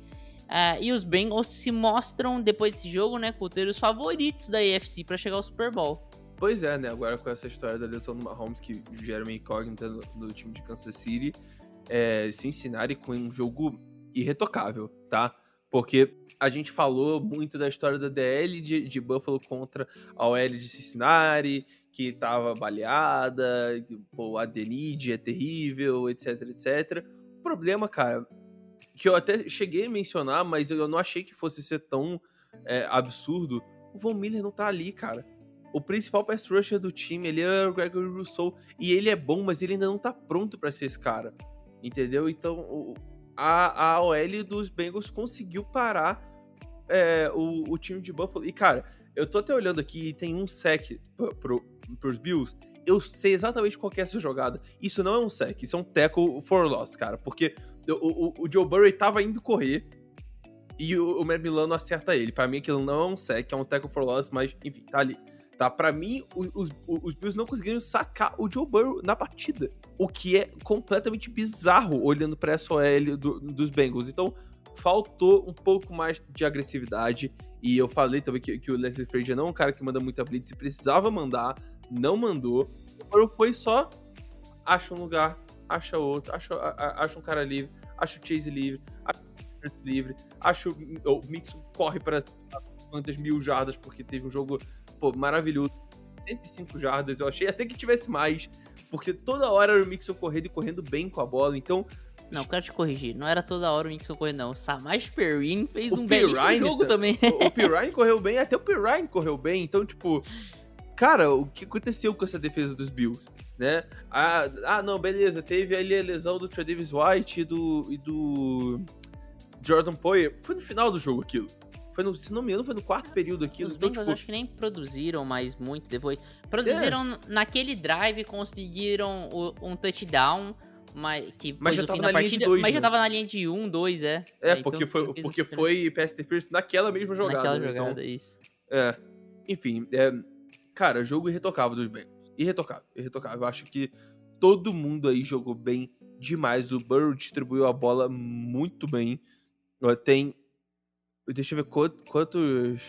É, e os Bengals se mostram, depois desse jogo, né, ter os favoritos da AFC para chegar ao Super Bowl. Pois é, né? Agora com essa história da lesão do Mahomes que gera uma incógnita no, no time de Kansas City, é, Cincinnati com um jogo irretocável, tá? Porque a gente falou muito da história da DL de, de Buffalo contra a OL de Cincinnati, que tava baleada, pô, a Denide é terrível, etc, etc. O problema, cara, que eu até cheguei a mencionar, mas eu não achei que fosse ser tão é, absurdo, o Von Miller não tá ali, cara. O principal pass rusher do time, ele é o Gregory Rousseau, e ele é bom, mas ele ainda não tá pronto para ser esse cara. Entendeu? Então, o, a, a OL dos Bengals conseguiu parar é, o, o time de Buffalo. E, cara, eu tô até olhando aqui e tem um sec pro, pro, pros Bills. Eu sei exatamente qual é essa jogada. Isso não é um sec, isso é um tackle for loss, cara. Porque o, o, o Joe Burry tava indo correr e o, o Matt Milano acerta ele. Para mim, aquilo não é um sec, é um tackle for loss, mas, enfim, tá ali. Tá? Para mim, os, os, Bills não conseguiram sacar o Joe Burrow na partida. O que é completamente bizarro olhando pra essa OL do, dos Bengals. Então, faltou um pouco mais de agressividade. E eu falei também que, que o Leslie Frazier não é um cara que manda muita blitz. Precisava mandar, não mandou. O Burrow foi só... Acha um lugar, acha outro, acha, acha um cara livre, acha o Chase livre, acha o livre, acha o, o Mixon corre para quantas mil jardas porque teve um jogo pô, maravilhoso. 105 jardas, eu achei até que tivesse mais, porque toda hora era o Mixon correndo e correndo bem com a bola, então... Não, quero te corrigir, não era toda hora o Mixon correndo, não. O Samaj Perrin fez o um belíssimo jogo também. O, o Perrine correu bem, até o Perrine correu bem, então, tipo... Cara, o que aconteceu com essa defesa dos Bills? Né? Ah, ah não, beleza, teve ali a lesão do Davis White e do, e do Jordan Poyer. Foi no final do jogo aquilo. Foi no, se não me engano, foi no quarto período aquilo. Os Então, Bengals tipo, acho que nem produziram mais muito depois. Produziram É. naquele drive, conseguiram o- um touchdown, mas, que Mas já tava na da linha de partida, dois, Mas já né? tava na linha de 1, 2, é. é, então porque foi, fez a porque foi pass interference naquela mesma jogada. Naquela né? Então, jogada, isso. É. Enfim, é, cara, jogo irretocável dos Bengals. Irretocável, irretocável. Eu acho que todo mundo aí jogou bem demais. O Burrow distribuiu a bola muito bem. Tem. Deixa eu ver quant- quantos.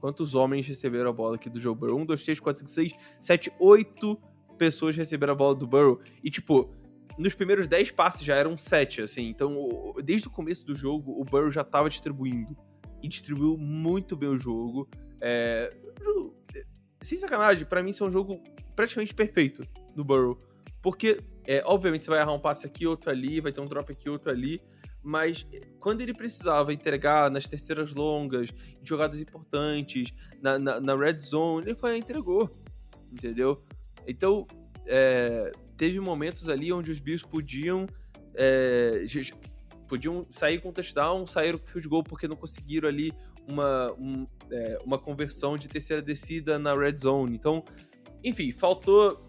Quantos homens receberam a bola aqui do Joe Burrow? 1, 2, 3, 4, 5, 6, 7, 8 pessoas receberam a bola do Burrow. E, tipo, nos primeiros 10 passes já eram 7, assim. Então, desde o começo do jogo, o Burrow já tava distribuindo. E distribuiu muito bem o jogo. É, sem sacanagem, pra mim isso é um jogo praticamente perfeito do Burrow. Porque, é, obviamente, você vai errar um passe aqui, outro ali, vai ter um drop aqui, outro ali. Mas é, quando ele precisava entregar nas terceiras longas, em jogadas importantes, na, na, na red zone, ele foi entregou. Entendeu? Então, é, teve momentos ali onde os Bills podiam. é, podiam sair com touchdown, saíram com field goal porque não conseguiram ali uma, um, é, uma conversão de terceira descida na red zone. Então, enfim, faltou.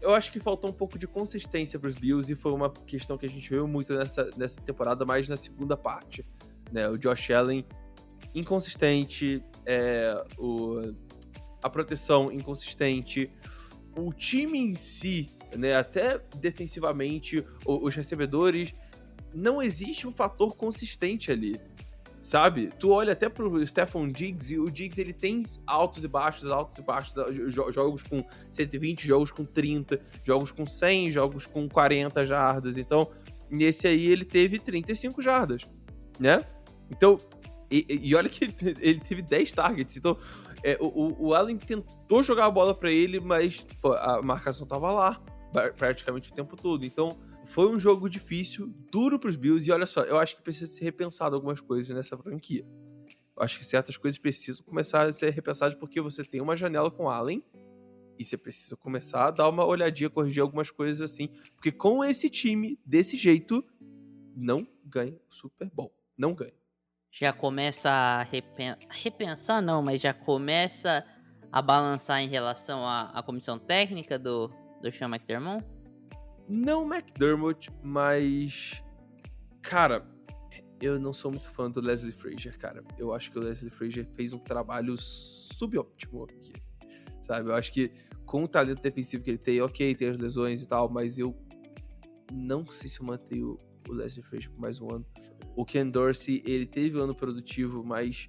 Eu acho que faltou um pouco de consistência para os Bills e foi uma questão que a gente viu muito nessa, nessa temporada, mais na segunda parte. Né? O Josh Allen inconsistente, é, o, a proteção inconsistente, o time em si, né, até defensivamente, o- os recebedores, não existe um fator consistente ali sabe? Tu olha até pro Stephon Diggs e o Diggs ele tem altos e baixos, altos e baixos, jo- jogos com 120, jogos com 30, jogos com 100, jogos com 40 jardas. Então, nesse aí ele teve 35 jardas, né? Então, e, e olha que ele teve 10 targets. Então, é, o, o- Allen tentou jogar a bola pra ele, mas pô, a marcação tava lá pra- praticamente o tempo todo. Então, foi um jogo difícil, duro pros Bills, e olha só, eu acho que precisa ser repensado algumas coisas nessa franquia. Eu acho que certas coisas precisam começar a ser repensadas porque você tem uma janela com Allen e você precisa começar a dar uma olhadinha, corrigir algumas coisas assim, porque com esse time, desse jeito, não ganha o Super Bowl. Não ganha. Já começa a repen- repensar, não, mas já começa a balançar em relação à, à comissão técnica do, do Sean McDermott? Não McDermott, mas. Cara, eu não sou muito fã do Leslie Frazier, cara. Eu acho que o Leslie Frazier fez um trabalho subóptimo aqui. Sabe? Eu acho que com o talento defensivo que ele tem, ok, tem as lesões e tal, mas eu não sei se eu mantenho o Leslie Frazier por mais um ano. O Ken Dorsey, ele teve um ano produtivo, mas.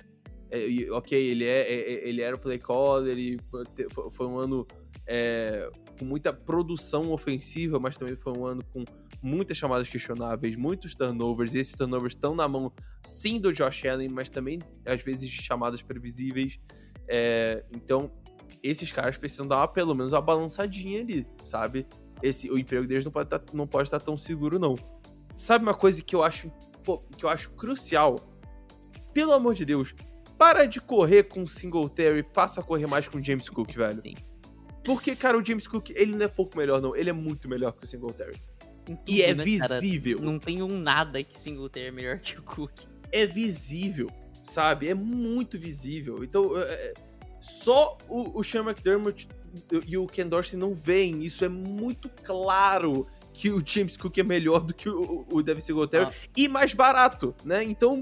é, ok, ele, é, é- é- ele era o play caller, e foi- foi um ano é, com muita produção ofensiva, mas também foi um ano com muitas chamadas questionáveis, muitos turnovers, e esses turnovers estão na mão sim do Josh Allen, mas também às vezes chamadas previsíveis. É, então, esses caras precisam dar pelo menos uma balançadinha ali, sabe? Esse, o emprego deles não pode, tá, não pode estar tão seguro, não. Sabe uma coisa que eu acho, que eu acho crucial? Pelo amor de Deus, para de correr com o Singletary, passa a correr mais com o James Cook, velho. Sim. Porque, cara, o James Cook, ele não é pouco melhor, não. Ele é muito melhor que o Singletary. Em E é tudo, né, cara? visível. Não tem um nada que Singletary é melhor que o Cook. É visível, sabe? É muito visível. Então, é, é, só o, o Sean McDermott e o Ken Dorsey não veem. Isso é muito claro que o James Cook é melhor do que o, o Devin Singletary Ah. e mais barato, né? Então,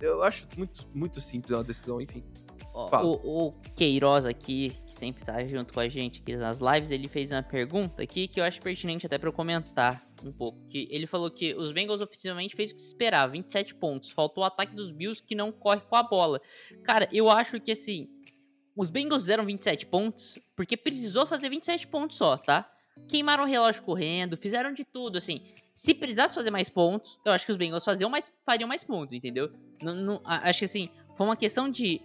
eu acho muito, muito simples uma decisão, enfim. Ó, o, o Queiroz aqui, sempre tá junto com a gente aqui nas lives, ele fez uma pergunta aqui que eu acho pertinente até pra eu comentar um pouco. Que ele falou que os Bengals oficialmente fez o que se esperava, 27 pontos. Faltou o ataque dos Bills que não corre com a bola. Cara, eu acho que assim, os Bengals fizeram 27 pontos porque precisou fazer 27 pontos só, tá? Queimaram o relógio correndo, fizeram de tudo, assim. Se precisasse fazer mais pontos, eu acho que os Bengals faziam mais, fariam mais pontos, entendeu? Não, não- acho que assim, foi uma questão de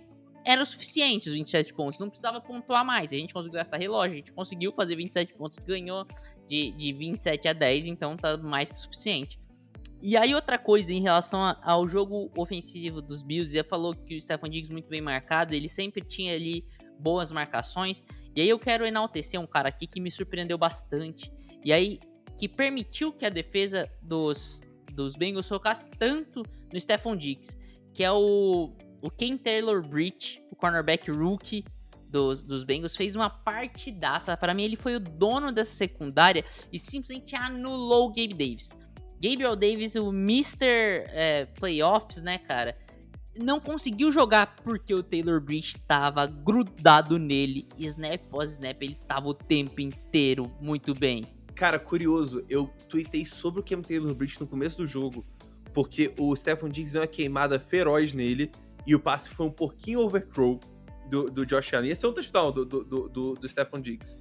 era o suficiente os 27 pontos, não precisava pontuar mais. A gente conseguiu gastar relógio, a gente conseguiu fazer 27 pontos, ganhou de, de 27 a 10, então tá mais que suficiente. E aí outra coisa em relação ao jogo ofensivo dos Bills, já falou que o Stephon Diggs muito bem marcado, ele sempre tinha ali boas marcações. E aí eu quero enaltecer um cara aqui que me surpreendeu bastante. E aí que permitiu que a defesa dos dos Bengals focasse tanto no Stephon Diggs, que é o, o Ken Taylor Britt, o cornerback rookie dos, dos Bengals, fez uma partidaça. Para mim, ele foi o dono dessa secundária e simplesmente anulou o Gabe Davis. Gabriel Davis, o Mr. É, Playoffs, né, cara? Não conseguiu jogar porque o Taylor Bridge tava grudado nele. Snap pós snap, ele tava o tempo inteiro muito bem. Cara, curioso, eu tuitei sobre o Cam Taylor Bridge no começo do jogo, porque o Stephon Diggs deu uma queimada feroz nele e o passe foi um pouquinho overthrow do, do Josh Allen. Esse é um touchdown do, do, do, do Stephon Diggs.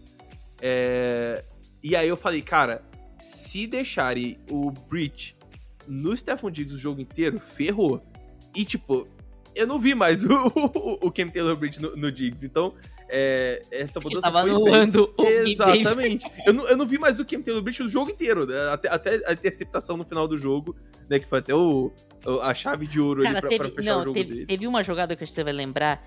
É... E aí eu falei, cara, se deixarem o Breach no Stephon Diggs o jogo inteiro, ferrou. E, tipo, eu não vi mais o, o, o Cam Taylor Bridge no, no Diggs. Então, é, essa mudança tava foi anulando o Exatamente. eu, não, eu não vi mais o Cam Taylor Bridge o jogo inteiro. Né? Até, até a interceptação no final do jogo, né? Que foi até o, a chave de ouro Cara, ali pra, teve, pra fechar não, o jogo teve, dele. teve uma jogada que você vai lembrar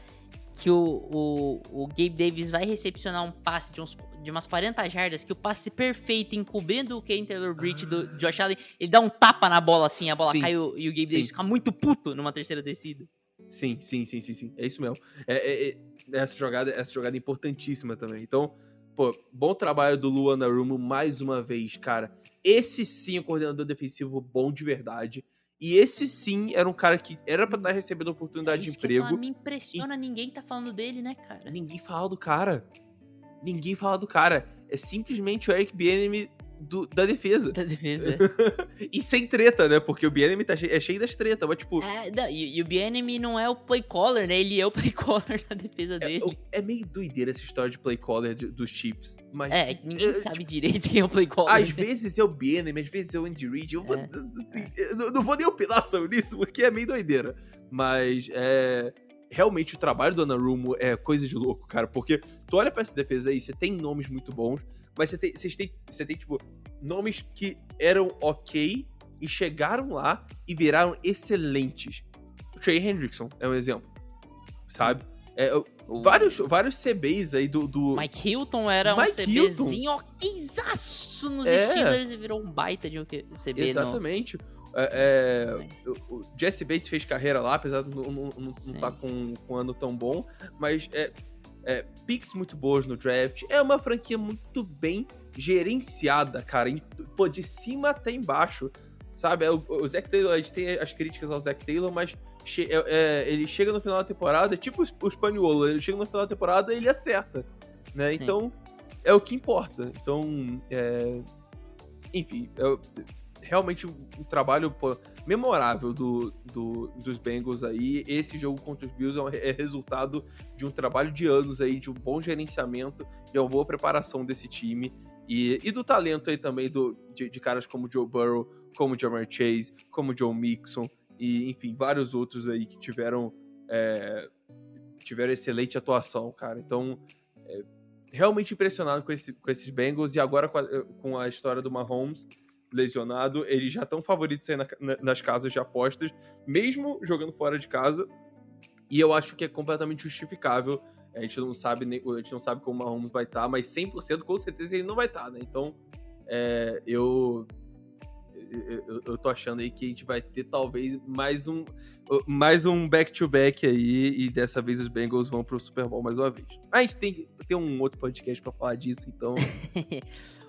que o, o, o Gabe Davis vai recepcionar um passe de, uns, de umas 40 jardas, que o passe perfeito, encobrindo o Ken Taylor Bridge do Josh Allen, ele dá um tapa na bola assim, a bola Sim. cai e o, Gabe Sim. Davis fica muito puto numa terceira descida. Sim, sim, sim, sim, sim. É isso mesmo. É, é- é- essa, jogada, essa jogada é importantíssima também. Então, pô, bom trabalho do Luan Rumo mais uma vez, cara. Esse sim é um coordenador defensivo bom de verdade. E esse sim era um cara que era pra estar recebendo oportunidade de falar, emprego. me impressiona, ninguém tá falando dele, né, cara? Ninguém fala do cara. Ninguém fala do cara. É simplesmente o Eric Bieniemy do- da defesa. Da defesa. e sem treta, né? Porque o Bieniemy tá che- é cheio das tretas, mas tipo... É, não, e, e o Bienemy não é o play caller, né? Ele é o play caller na defesa É, dele. é meio doideira essa história de play caller de- dos Chiefs. Mas É, ninguém é, sabe direito quem é o play caller. Às vezes é o Bienem, às vezes é o Andy Reid. Eu, vou- É. eu não, não vou nem opinar sobre isso, porque é meio doideira. Mas é. Realmente o trabalho do Anarumo é coisa de louco, cara. Porque tu olha pra essa defesa aí, você tem nomes muito bons, mas você tem, vocês têm, você tem, tipo, nomes que eram ok e chegaram lá e viraram excelentes. O Trey Hendrickson é um exemplo, sabe? É, o- vários, vários CBs aí do. do... Mike Hilton era Mike um Hilton. CBzinho okzaço nos É. Steelers e virou um baita de um CB no... Exatamente. É, é, o Jesse Bates fez carreira lá, apesar de não estar tá com, com um ano tão bom. Mas é, é, picks muito boas no draft. É uma franquia muito bem gerenciada, cara. em- pô, de cima até embaixo. Sabe? É, O, o Zac Taylor, a gente tem as críticas ao Zac Taylor, mas che- é- é, ele chega no final da temporada, tipo o, o Spaniolo, ele chega no final da temporada e ele acerta. Né? Sim. Então, é o que importa. Então, é, enfim, é realmente um, trabalho pô, memorável do, do- dos Bengals aí. Esse jogo contra os Bills é, é resultado de um trabalho de anos aí, de um bom gerenciamento, de uma boa preparação desse time. E, e do talento aí também do, de, de caras como Joe Burrow, como Jamar Chase, como Joe Mixon, e enfim, vários outros aí que tiveram, é, tiveram excelente atuação, cara. Então, é, realmente impressionado com, esse- com esses Bengals e agora com a, com a história do Mahomes lesionado, eles já estão favoritos aí na- na- nas casas de apostas, mesmo jogando fora de casa. E eu acho que é completamente justificável. A gente não sabe, a gente não sabe como o Mahomes vai estar, mas 100% com certeza ele não vai estar, né? Então, é, eu, eu eu- tô achando aí que a gente vai ter talvez mais um mais um back-to-back aí e dessa vez os Bengals vão pro Super Bowl mais uma vez. A gente tem, tem um outro podcast pra falar disso, então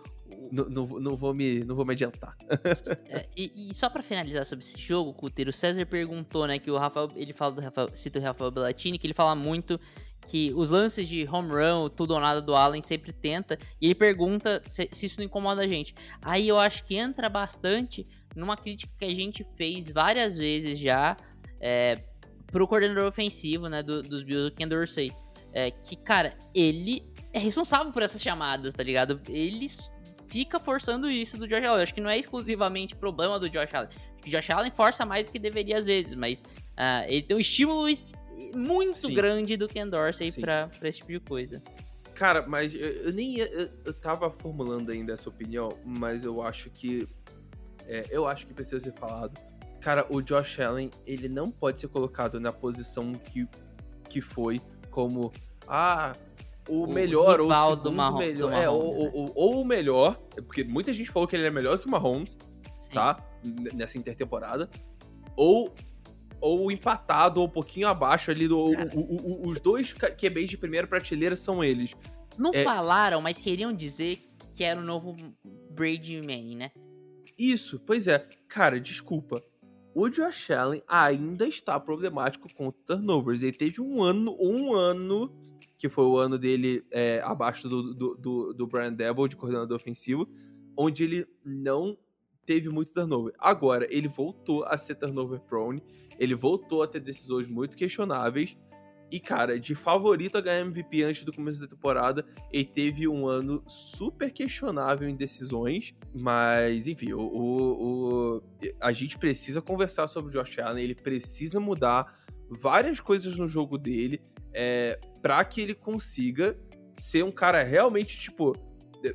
não, não, vou- não vou me não vou me adiantar. É, e, e só pra finalizar sobre esse jogo, Cuteiro, o César perguntou, né, que o Rafael, ele fala do Rafael, cita o Rafael Bellatini, que ele fala muito que os lances de home run, tudo ou nada do Allen sempre tenta, e ele pergunta se, se isso não incomoda a gente. Aí eu acho que entra bastante numa crítica que a gente fez várias vezes já é, pro coordenador ofensivo, né, do- dos Bills, o Ken Dorsey, é, que, cara, ele é responsável por essas chamadas, tá ligado? Ele fica forçando isso do Josh Allen. Eu Acho que não é exclusivamente problema do Josh Allen. Acho que o Josh Allen força mais do que deveria às vezes, mas ah, ele tem um estímulo es- muito Sim. grande do Ken Dorsey pra, pra esse tipo de coisa. Cara, mas eu, eu nem ia- eu, eu tava formulando ainda essa opinião, mas eu acho que é, eu acho que precisa ser falado. Cara, o Josh Allen, ele não pode ser colocado na posição que, que foi como ah, o, O melhor ou o do melhor, do é, Mahomes, ou, ou- ou o melhor, porque muita gente falou que ele é melhor que o Mahomes, Sim. tá? nessa intertemporada. Ou, ou empatado, ou um pouquinho abaixo ali. Do, o- Cara. o- o- os dois QBs de primeira prateleira são eles. Não É- falaram, mas queriam dizer que era o novo Brady Manning, né? Isso, pois é. Cara, desculpa. O Josh Allen ainda está problemático com turnovers. Ele teve um ano, um ano, que foi o ano dele é, abaixo do, do, do, do Brian Debo, de coordenador ofensivo, onde ele não teve muito turnover. Agora, ele voltou a ser turnover prone, ele voltou a ter decisões muito questionáveis. E, cara, de favorito a ganhar MVP antes do começo da temporada, ele teve um ano super questionável em decisões, mas enfim, o, o- o- a gente precisa conversar sobre o Josh Allen, ele precisa mudar várias coisas no jogo dele é, para que ele consiga ser um cara realmente, tipo,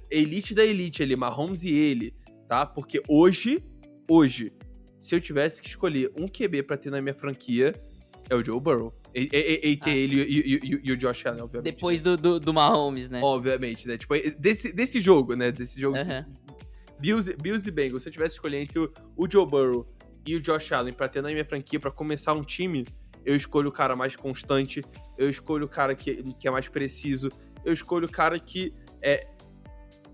elite da elite ali, Mahomes e ele, tá? Porque hoje, hoje, se eu tivesse que escolher um QB pra ter na minha franquia, é o Joe Burrow. E, e, e- e ter Ah. ele e, o Josh Allen, obviamente. Depois do, do, do Mahomes, né? Obviamente, né? Tipo, desse, desse jogo, né? Desse jogo. Aham. Bills, Bills e Bengals, se eu tivesse que escolher entre o, o Joe Burrow e o Josh Allen pra ter na minha franquia pra começar um time, eu escolho o cara mais constante, eu escolho o cara que, que é mais preciso, eu escolho o cara que é.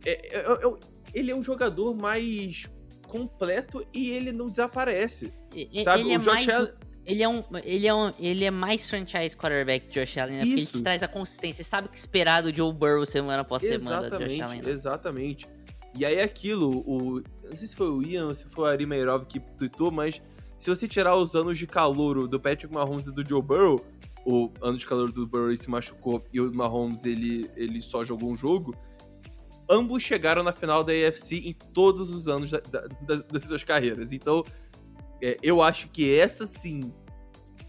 é- é- é- ele é um jogador mais completo e ele não desaparece. E- Sabe, ele é o Josh mais Allen. Ele é, um, ele, é um, ele é mais franchise quarterback que Josh Allen, né? Porque ele te traz a consistência. Você sabe o que esperar do Joe Burrow semana após semana do Josh Allen. Exatamente, né? exatamente. E aí aquilo, o. eu Não sei se foi o Ian ou se foi o Ari Meirov que tweetou, mas se você tirar os anos de calor do Patrick Mahomes e do Joe Burrow, o ano de calor do Burrow se machucou e o Mahomes ele, ele só jogou um jogo, ambos chegaram na final da AFC em todos os anos da- da- das, das suas carreiras. Então, é, eu acho que essa sim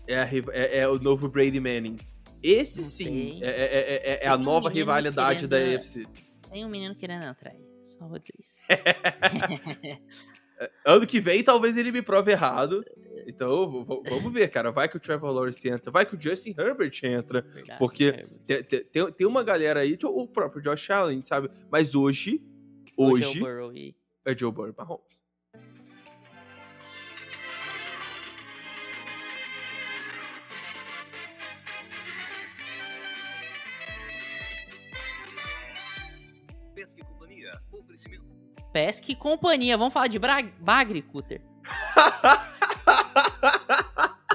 é, a é- é o novo Brady Manning. Esse Não sim é, é- é- é a nova rivalidade da querendo- AFC. Tem um menino querendo entrar aí. Só vou dizer isso. Ano que vem, talvez ele me prove errado. Então, vamos ver, cara. Vai que o Trevor Lawrence entra, vai que o Justin Herbert entra. Verdade, Porque-. Tem, tem- tem- uma galera aí, tipo, o próprio Josh Allen, sabe? Mas hoje, Hoje é o hoje, Burrow e- é Joe Burrow Mahomes. Pesca e companhia. Vamos falar de Bra Bagre, Cutter?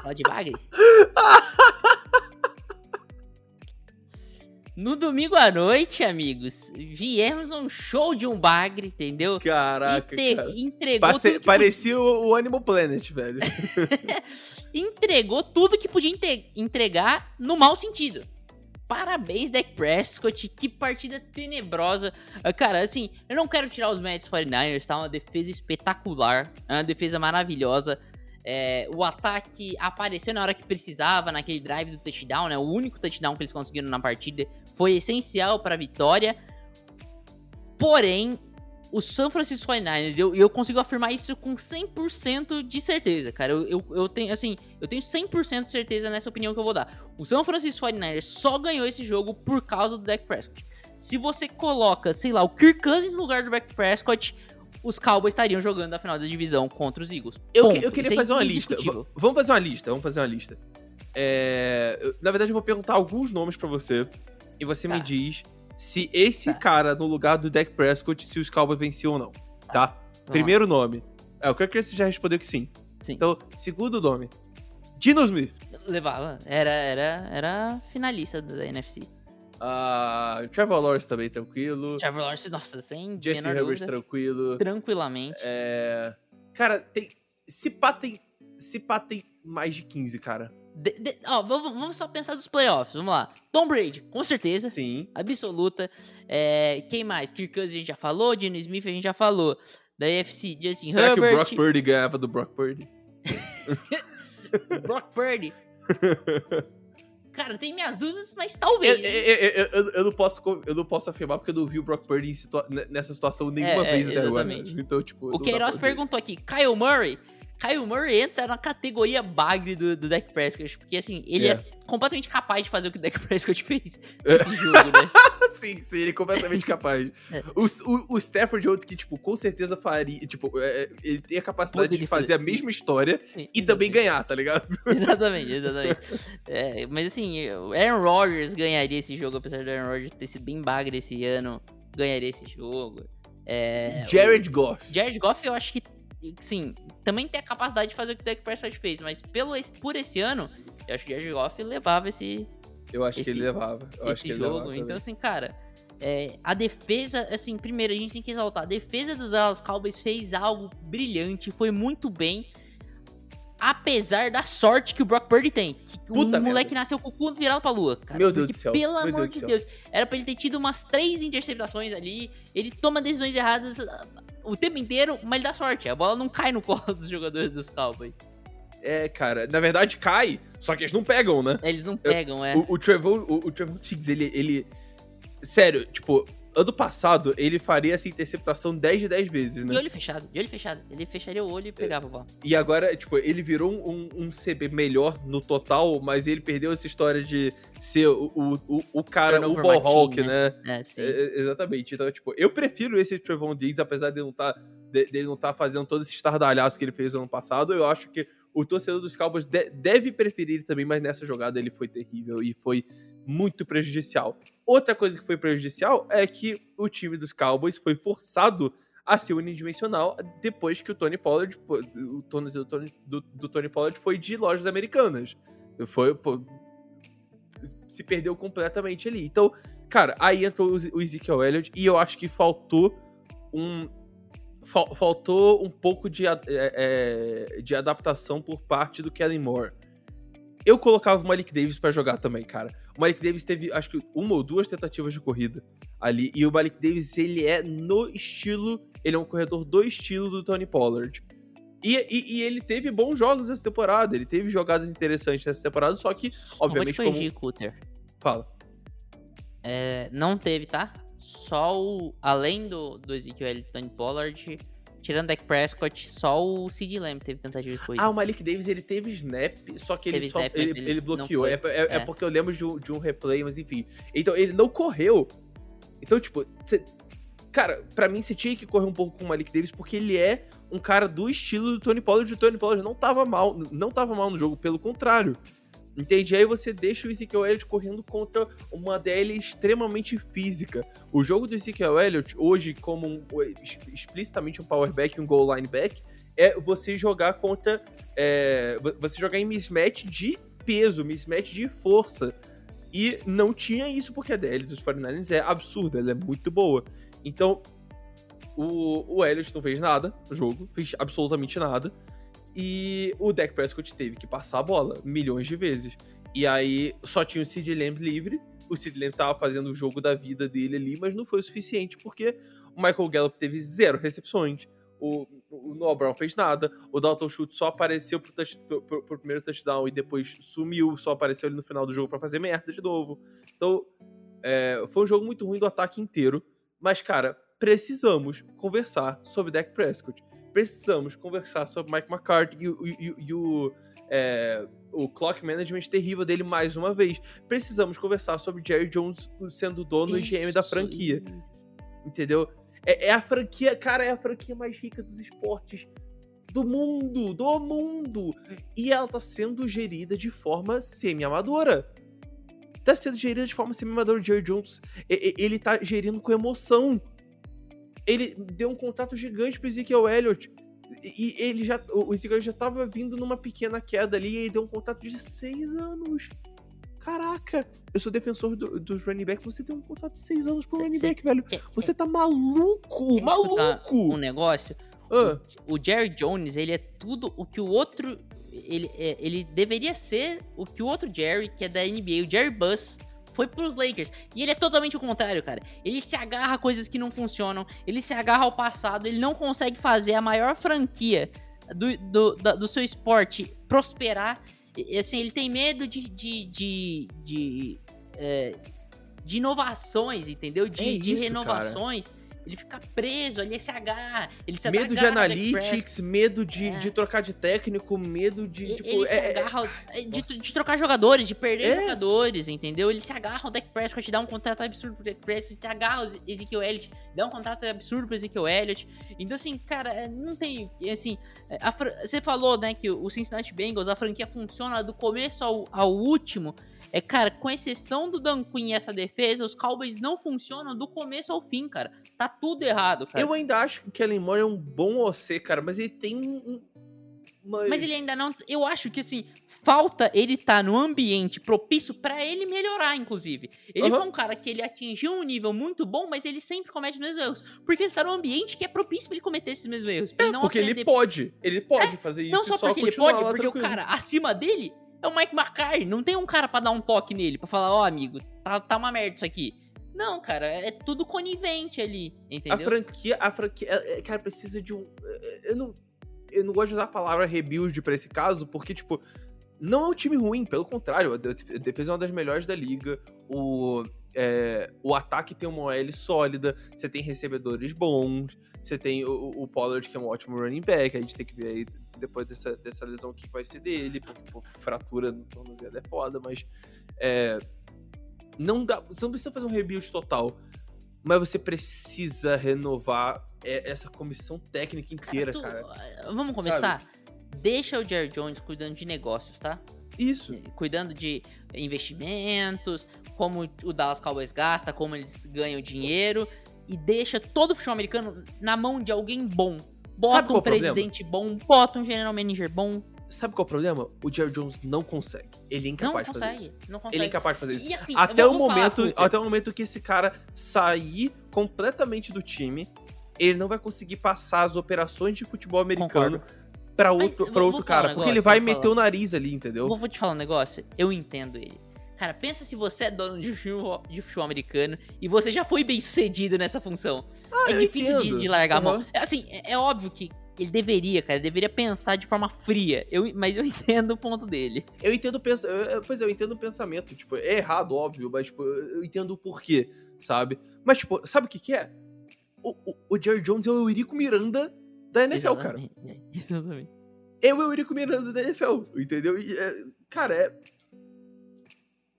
Falar de Bagre? No domingo à noite, amigos, viemos um show de um bagre, entendeu? Caraca, Inte- cara. Entregou Passe- parecia o, o Animal Planet, velho. entregou tudo que podia entregar no mau sentido. Parabéns, Dak Prescott, que partida tenebrosa. Ah, Cara, assim, eu não quero tirar os méritos 49ers, tá? Uma defesa espetacular, é uma defesa maravilhosa. É, o ataque apareceu na hora que precisava, naquele drive do touchdown, né? O único touchdown que eles conseguiram na partida foi essencial para a vitória. Porém, o San Francisco 49ers, eu, eu consigo afirmar isso com 100% de certeza, cara. Eu, eu, eu tenho, assim, eu tenho 100% de certeza nessa opinião que eu vou dar. O San Francisco 49ers só ganhou esse jogo por causa do Dak Prescott. Se você coloca, sei lá, o Kirk Cousins no lugar do Dak Prescott, os Cowboys estariam jogando a final da divisão contra os Eagles. Eu, que- eu queria é fazer uma lista. V- vamos fazer uma lista, vamos fazer uma lista. É, na verdade, eu vou perguntar alguns nomes pra você. E você me Tá. diz se esse Tá. cara no lugar do Dak Prescott, se os Cowboys venciam ou não. Tá? Primeiro nome. É, o Kirk já respondeu que sim. Sim. Então, segundo nome. Dino Smith. Levava. Era, era, era finalista da NFC. Ah, Trevor Lawrence também tranquilo. Trevor Lawrence, nossa, sem Jesse Herbert tranquilo. tranquilamente. É... Cara, tem. Se pá tem. Se pá tem mais de 15, cara. De- de- ó, vamos, vamos só pensar dos playoffs, vamos lá. Tom Brady, com certeza, Sim. absoluta. É, quem mais? Kirk Cousins a gente já falou, Dino Smith a gente já falou. Da AFC, Justin Será que o Herbert, Brock Purdy ganhava do Brock Purdy? Brock Purdy. Cara, tem minhas dúvidas, mas talvez. eu, eu- eu- eu não posso, eu não posso afirmar porque eu não vi o Brock Purdy situa- nessa situação nenhuma É, é, vez até agora. Então, tipo. o Queiroz perguntou aqui, Kyle Murray. Kyle Murray entra na categoria bagre do, do Dak Prescott, porque assim, ele é. É. completamente capaz de fazer o que o Dak Prescott fez É. nesse jogo, né? sim, sim, ele é completamente capaz. É. O, o, o Stafford outro que, tipo, com certeza faria. Tipo, é, ele tem a capacidade Poderia de fazer a fazer. mesma história Sim, e também ganhar, tá ligado? Exatamente, exatamente. É, mas assim, o Aaron Rodgers ganharia esse jogo, apesar do Aaron Rodgers ter sido bem bagre esse ano, ganharia esse jogo. É, Jared Goff. Jared Goff, eu acho que, sim, também tem a capacidade de fazer o que o Dak Prescott fez, mas pelo, esse- por esse ano, eu acho que o Jared Goff levava esse, Eu acho que esse- ele levava. Eu esse que jogo. levava Então, assim, cara, é, a defesa, assim, primeiro a gente tem que exaltar. A defesa dos Dallas Cowboys fez algo brilhante, foi muito bem. Apesar da sorte que o Brock Purdy tem. Que o moleque nasceu com o cu virado pra lua. Cara, Meu Deus Porque, do céu, Pelo meu amor Deus de céu. Deus. Era pra ele ter tido umas três interceptações ali. Ele toma decisões erradas o tempo inteiro, mas ele dá sorte. A bola não cai no colo dos jogadores dos Cowboys. É, cara, na verdade cai, só que eles não pegam, né? Eles não pegam, é. O, o Trevor, o, o Trevor Diggs, ele, ele. Sério, tipo, ano passado ele faria essa interceptação 10 de 10 vezes, De né? olho fechado, de olho fechado. Ele fecharia o olho e pegava a bola. E agora, tipo, ele virou um, um CB melhor no total, mas ele perdeu essa história de ser o, o, o, o cara, o ball hawk, machine, né? É, sim. É, é, exatamente. Então, tipo, eu prefiro esse Trevon Diggs, apesar de não tá, de, dele não tá fazendo todo esse estardalhaço que ele fez ano passado. Eu acho que o torcedor dos Cowboys de- deve preferir ele também, mas nessa jogada ele foi terrível e foi muito prejudicial. Outra coisa que foi prejudicial é que o time dos Cowboys foi forçado a ser unidimensional depois que o Tony Pollard, o Tony, do, Tony, do, Tony Pollard foi de lojas americanas. Foi, pô, se perdeu completamente ali. Então, cara, aí entrou o Ezekiel Elliott e eu acho que faltou um. fal- faltou um pouco de, é, é, de adaptação por parte do Kellen Moore. Eu colocava o Malik Davis pra jogar também, cara. O Malik Davis teve, acho que, uma ou duas tentativas de corrida ali. E o Malik Davis, ele é no estilo. Ele é um corredor do estilo do Tony Pollard. E, e- e ele teve bons jogos essa temporada. Ele teve jogadas interessantes nessa temporada, só que, obviamente, não vou te como. corrigir, Cutter. Fala. É, não teve, tá? Só o. Além do, do Ezekiel Tony Pollard, tirando Dak Prescott, só o Sid Lamb teve tentativa de corrida. Ah, o Malik Davis, ele teve snap, só que ele Teve só. snap, ele, ele ele bloqueou. É, é- é É. porque eu lembro de um, de um replay, mas enfim. Então, ele não correu. Então, tipo, cê- cara, pra mim você tinha que correr um pouco com o Malik Davis, porque ele é um cara do estilo do Tony Pollard. E o Tony Pollard não tava mal, não tava mal no jogo, pelo contrário. Entende? Aí você deixa o Ezekiel Elliott correndo contra uma DL extremamente física. O jogo do Ezekiel Elliott, hoje, como um- explicitamente um power back, um goal line back, é você jogar contra. é, vo- você jogar em mismatch de peso, mismatch de força. E não tinha isso porque a DL dos 49ers é absurda, ela é muito boa. Então, o, o Elliott não fez nada no jogo, fez absolutamente nada. E o Dak Prescott teve que passar a bola milhões de vezes. E aí só tinha o Sid Lamb livre. O Sid Lamb tava fazendo o jogo da vida dele ali, mas não foi o suficiente porque o Michael Gallup teve zero recepções. O, o Noah Brown fez nada. O Dalton Schultz só apareceu pro, touch- pro- pro primeiro touchdown e depois sumiu. Só apareceu ali no final do jogo pra fazer merda de novo. Então, é, foi um jogo muito ruim do ataque inteiro. Mas, cara, precisamos conversar sobre Dak Prescott. Precisamos conversar sobre Mike McCarthy e, o- e o- e o, é, o clock management terrível dele mais uma vez. Precisamos conversar sobre Jerry Jones sendo dono e GM da Isso franquia. Entendeu? É, é a franquia, cara, é a franquia mais rica dos esportes do mundo, do mundo. E ela tá sendo gerida de forma semi-amadora. Tá sendo gerida de forma semi-amadora. Jerry Jones, e- e- ele tá gerindo com emoção. Ele deu um contrato gigante pro Ezekiel Elliott. E ele já, o Ezekiel já tava vindo numa pequena queda ali e ele deu um contrato de seis anos. Caraca, eu sou defensor do- dos running back. Você deu um contrato de seis anos pro Cê- running cê- back, velho. Quer- Você tá maluco, maluco. Um negócio. Ah, O Jerry Jones, ele é tudo o que o outro. Ele, é- ele deveria ser o que o outro Jerry, que é da NBA, o Jerry Buss, foi pros Lakers. E ele é totalmente o contrário, cara. Ele se agarra a coisas que não funcionam, ele se agarra ao passado, ele não consegue fazer a maior franquia do, do, da- do seu esporte prosperar. E, assim, ele tem medo de. de, de, de, é, de inovações, entendeu? De, É de isso, renovações. Ele fica preso, ele se agarra, ele se medo de analytics, medo de, É. de trocar de técnico, medo de. Ele, tipo, ele se é- é- agarra é, de, de trocar jogadores, de perder É. jogadores, entendeu? Ele se agarra ao Dak Prescott, dá um contrato absurdo pro Dak Prescott, se agarra ao Ezekiel Elliott, dá um contrato absurdo pro Ezekiel Elliott. Então, assim, cara, é, não tem, assim, é, a você falou, né, que o Cincinnati Bengals, a franquia funciona do começo ao, ao último. É, cara, com exceção do Dan Quinn e essa defesa, os Cowboys não funcionam do começo ao fim, cara. Tá tudo errado, cara. Eu ainda acho que o Kellen Moore é um bom OC, cara, mas ele tem um. umas- Mas ele ainda não. Eu acho que assim, falta ele tá no ambiente propício pra ele melhorar, inclusive. Ele Aham. foi um cara que ele atingiu um nível muito bom, mas ele sempre comete os mesmos erros. Porque ele tá no ambiente que é propício pra ele cometer esses mesmos erros. É, ele não porque ele aprender- pode. Ele pode fazer isso Não só só porque ele pode, porque o tranquilo. cara acima dele é o Mike McCarthy. Não tem um cara pra dar um toque nele, pra falar, ó, amigo, tá, tá uma merda isso aqui. Não, cara, é tudo conivente ali, A entendeu? franquia, a franquia, é, é, cara, precisa de um. é, Eu não, eu não gosto de usar a palavra rebuild pra esse caso, porque, tipo, não é um time ruim, pelo contrário, a a defesa é uma das melhores da liga. O, é, o ataque tem uma OL sólida, você tem recebedores bons, você tem o, o Pollard, que é um ótimo running back. A gente tem que ver aí depois dessa, dessa lesão o que vai ser dele, porque pô, fratura no tornozelo é foda, mas. É, não dá, você não precisa fazer um rebuild total, mas você precisa renovar é, essa comissão técnica inteira, tu- cara. Vamos começar? Deixa o Jerry Jones cuidando de negócios, tá? Isso. cuidando de investimentos, como o Dallas Cowboys gasta, como eles ganham dinheiro e deixa todo o futebol americano na mão de alguém bom. Bota Sabe qual um é o problema? presidente bom, bota um general manager bom. Sabe qual é o problema? O Jerry Jones não consegue. Ele é Não incapaz de fazer consegue, isso. não consegue. Ele é incapaz de fazer isso. E assim, até o momento, até o momento que esse cara sair completamente do time, ele não vai conseguir passar as operações de futebol americano pra Mas outro, pra vou- outro vou falar um cara, porque ele negócio, vai vou meter o nariz ali, entendeu? Eu vou te falar um negócio, eu entendo ele. Cara, pensa se você é dono de futebol, de futebol americano e você já foi bem sucedido nessa função. é Ah, eu difícil de, de largar a mão. É, Assim, é, é óbvio que ele deveria, cara, ele deveria pensar de forma fria. Eu, mas eu entendo o ponto dele. Eu entendo o pensa... eu- eu- Pois é, eu entendo o pensamento. Tipo, é errado, óbvio, mas tipo, eu eu entendo o porquê, sabe? Mas, tipo, sabe o que, que é? O, o, o Jerry Jones é o Eurico Miranda da NFL, cara. Exatamente, é, exatamente. É o Eurico Miranda da NFL, entendeu? E, é, cara, é.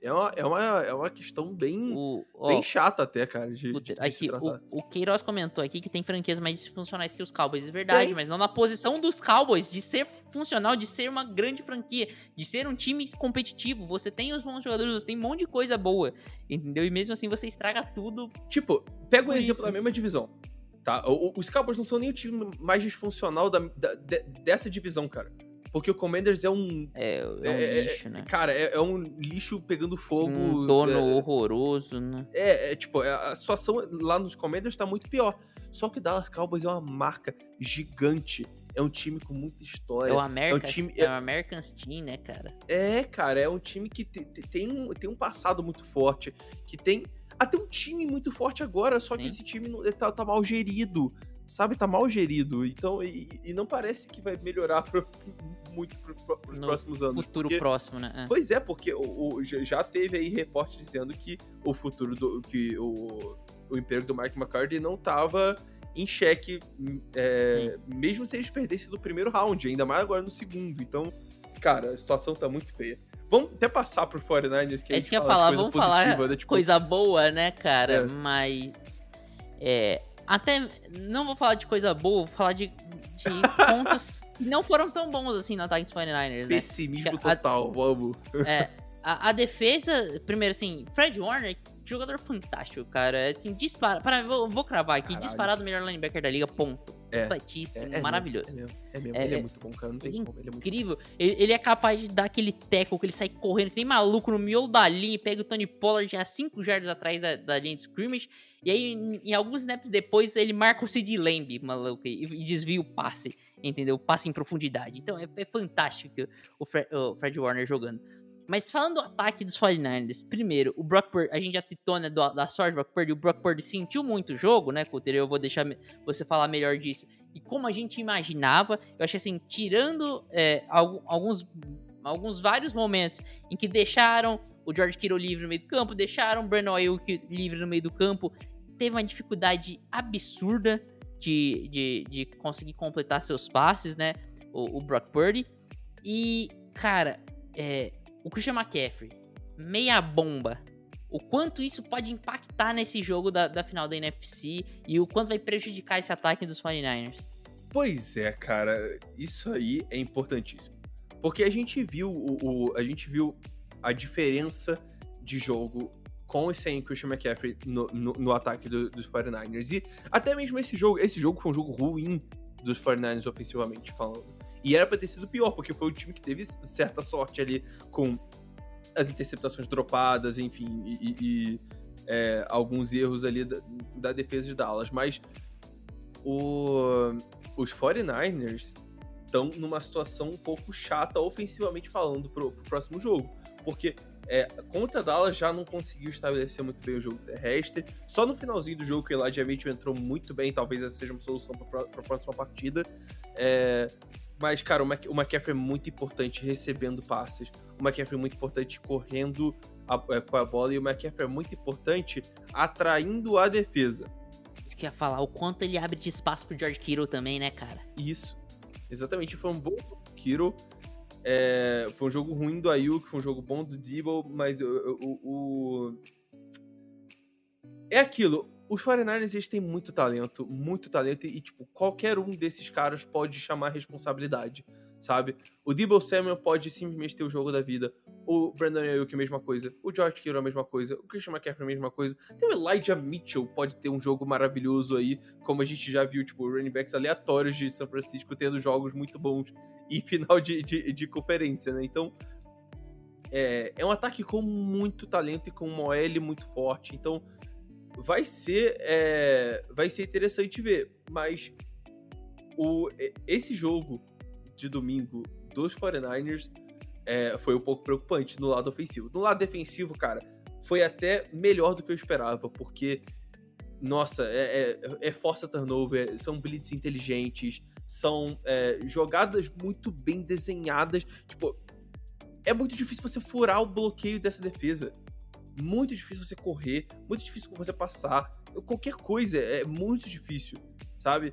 É uma, é, uma, é uma questão bem, O, ó, bem chata até, cara, de, de, Puta, de aqui, o, o Queiroz comentou aqui que tem franquias mais disfuncionais que os Cowboys. É verdade, Tem. mas não na posição dos Cowboys, de ser funcional, de ser uma grande franquia, de ser um time competitivo. Você tem os bons jogadores, você tem um monte de coisa boa, entendeu? E mesmo assim você estraga tudo. Tipo, pega um exemplo isso. da mesma divisão, tá? Os Cowboys não são nem o time mais disfuncional da, da- de- dessa divisão, cara. Porque o Commanders é um. É, é um É, lixo, né? Cara, é, é um lixo pegando fogo. Um dono é, horroroso, né? É, é, tipo, é, a situação lá nos Commanders tá muito pior. Só que o Dallas Cowboys é uma marca gigante. É um time com muita história. É o American, time- é o American Team, né, cara? É, cara, é um time que te- te- tem, um, tem um passado muito forte, que tem até um time muito forte agora, só que Sim. esse time tá, tá mal gerido, sabe? Tá mal gerido, então, e, e não parece que vai melhorar pro- muito pro, pro, pros No próximos anos. Futuro porque- próximo, né? É. Pois é, porque o, o- já teve aí reporte dizendo que o futuro do. que o, o Império do Mark McCarthy não tava em xeque, é, mesmo se eles perdessem do primeiro round, ainda mais agora no segundo. Então, cara, a situação tá muito feia. Vamos até passar pro 49ers, que a É gente que eu ia fala de falar, coisa vamos falar positiva, né? Tipo, coisa boa, né, cara? É. Mas. É. Até. Não vou falar de coisa boa, vou falar de, de pontos que não foram tão bons assim no ataque dos 49ers, né? pessimismo A- total, vamos. É, a, a defesa, primeiro assim, Fred Warner, jogador fantástico, cara. Assim, dispara. Para, vou, vou cravar aqui, Caralho. disparado o melhor linebacker da liga, ponto. É, Completíssimo, É, é mesmo, maravilhoso. É mesmo, é mesmo. É- ele é é- muito bom, cara. Não tem ele é como. Ele é Incrível. Ele, ele é capaz de dar aquele tackle que ele sai correndo, que nem maluco no miolo da linha pega o Tony Pollard a 5 jardas atrás da, da linha de scrimmage. E aí, em, em alguns snaps depois, ele marca o Sid Lamb, maluco, e, e desvia o passe, entendeu? Passe em profundidade. Então é, é fantástico o Fred, o Fred Warner jogando. Mas falando do ataque dos 49ers, primeiro, o Brock Purdy, a gente já citou, né, do- da sorte do Brock Purdy, o Brock Purdy sentiu muito o jogo, né, Coutinho? Eu vou deixar você falar melhor disso. E como a gente imaginava, eu achei assim, tirando é, algu- alguns, alguns vários momentos em que deixaram o George Kittle livre no meio do campo, deixaram o Brandon Ayuk livre no meio do campo, teve uma dificuldade absurda de, de, de conseguir completar seus passes, né? O, o Brock Purdy. E, cara, é, o Christian McCaffrey, meia bomba. O quanto isso pode impactar nesse jogo da, da final da NFC e o quanto vai prejudicar esse ataque dos 49ers. Pois é, cara, isso aí é importantíssimo. Porque a gente viu o, o- a gente viu a diferença de jogo com e sem Christian McCaffrey no, no, no ataque do- dos 49ers. E até mesmo esse jogo, esse jogo foi um jogo ruim dos 49ers ofensivamente falando. E era pra ter sido pior, porque foi o time que teve certa sorte ali com as interceptações dropadas, enfim, e, e- é, alguns erros ali da, da defesa de Dallas. Mas o, os 49ers estão numa situação um pouco chata ofensivamente falando pro, pro próximo jogo. Porque é, contra Dallas já não conseguiu estabelecer muito bem o jogo terrestre. Só no finalzinho do jogo que o Elijah Mitchell entrou muito bem, talvez essa seja uma solução para a próxima partida. É, mas, cara, o, Mc, o McCaffrey é muito importante recebendo passes. O McCaffrey é muito importante correndo a- é, com a bola. E o McCaffrey é muito importante atraindo a defesa. Isso que ia falar, o quanto ele abre de espaço pro George Kittle também, né, cara? Isso. Exatamente, foi um bom Kiro. É, foi um jogo ruim do Ayuk, foi um jogo bom do Debo, mas o, o- o- É aquilo, os 49ers eles têm muito talento, muito talento, e tipo, qualquer um desses caras pode chamar responsabilidade, sabe? O Debo Samuel pode simplesmente ter o jogo da vida, o Brandon Ayuk a mesma coisa, o George Kittle a mesma coisa, o Christian McCaffrey a mesma coisa, até o Elijah Mitchell pode ter um jogo maravilhoso aí, como a gente já viu, tipo, running backs aleatórios de São Francisco tendo jogos muito bons em final de, de, de conferência, né? Então, é, é um ataque com muito talento e com uma OL muito forte. Então, vai ser, é, vai ser interessante ver. Mas o, esse jogo de domingo dos 49ers é, foi um pouco preocupante no lado ofensivo. No lado defensivo, cara, foi até melhor do que eu esperava, porque nossa, é, é, é força turnover, são blitz inteligentes, são é, jogadas muito bem desenhadas. Tipo, é muito difícil você furar o bloqueio dessa defesa. Muito difícil você correr, muito difícil você passar. Qualquer coisa é muito difícil, sabe?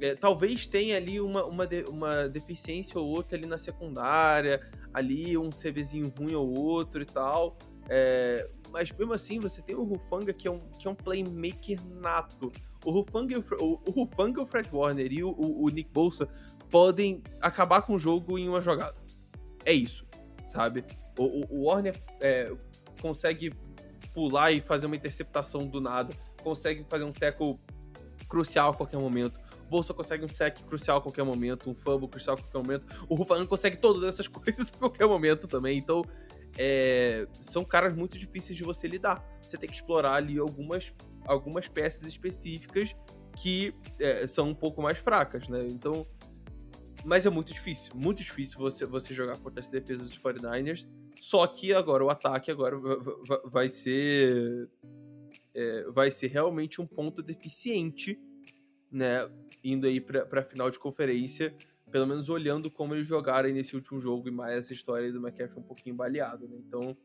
É, talvez tenha ali uma, uma, de- uma deficiência ou outra ali na secundária, ali um CVzinho ruim ou outro e tal. É, mas mesmo assim, você tem o Rufanga, que é um, que é um playmaker nato. O Rufanga, o, o, Hufanga, o Fred Warner e o, o- o Nick Bolsa podem acabar com o jogo em uma jogada. É isso, sabe? O, o- o Warner é, consegue pular e fazer uma interceptação do nada, consegue fazer um tackle crucial a qualquer momento. O Bolsa consegue um sec crucial a qualquer momento, um fumble crucial a qualquer momento. O Rufanga consegue todas essas coisas a qualquer momento também. Então, é, são caras muito difíceis de você lidar. Você tem que explorar ali algumas, algumas peças específicas que é, são um pouco mais fracas, né? Então, mas é muito difícil, muito difícil você, você jogar contra essa defesa dos 49ers. Só que agora o ataque agora va- va- vai ser é, vai ser realmente um ponto deficiente, né? Indo aí pra, pra final de conferência, pelo menos olhando como eles jogaram nesse último jogo e mais essa história do McCaffrey um pouquinho baleado, né? Então,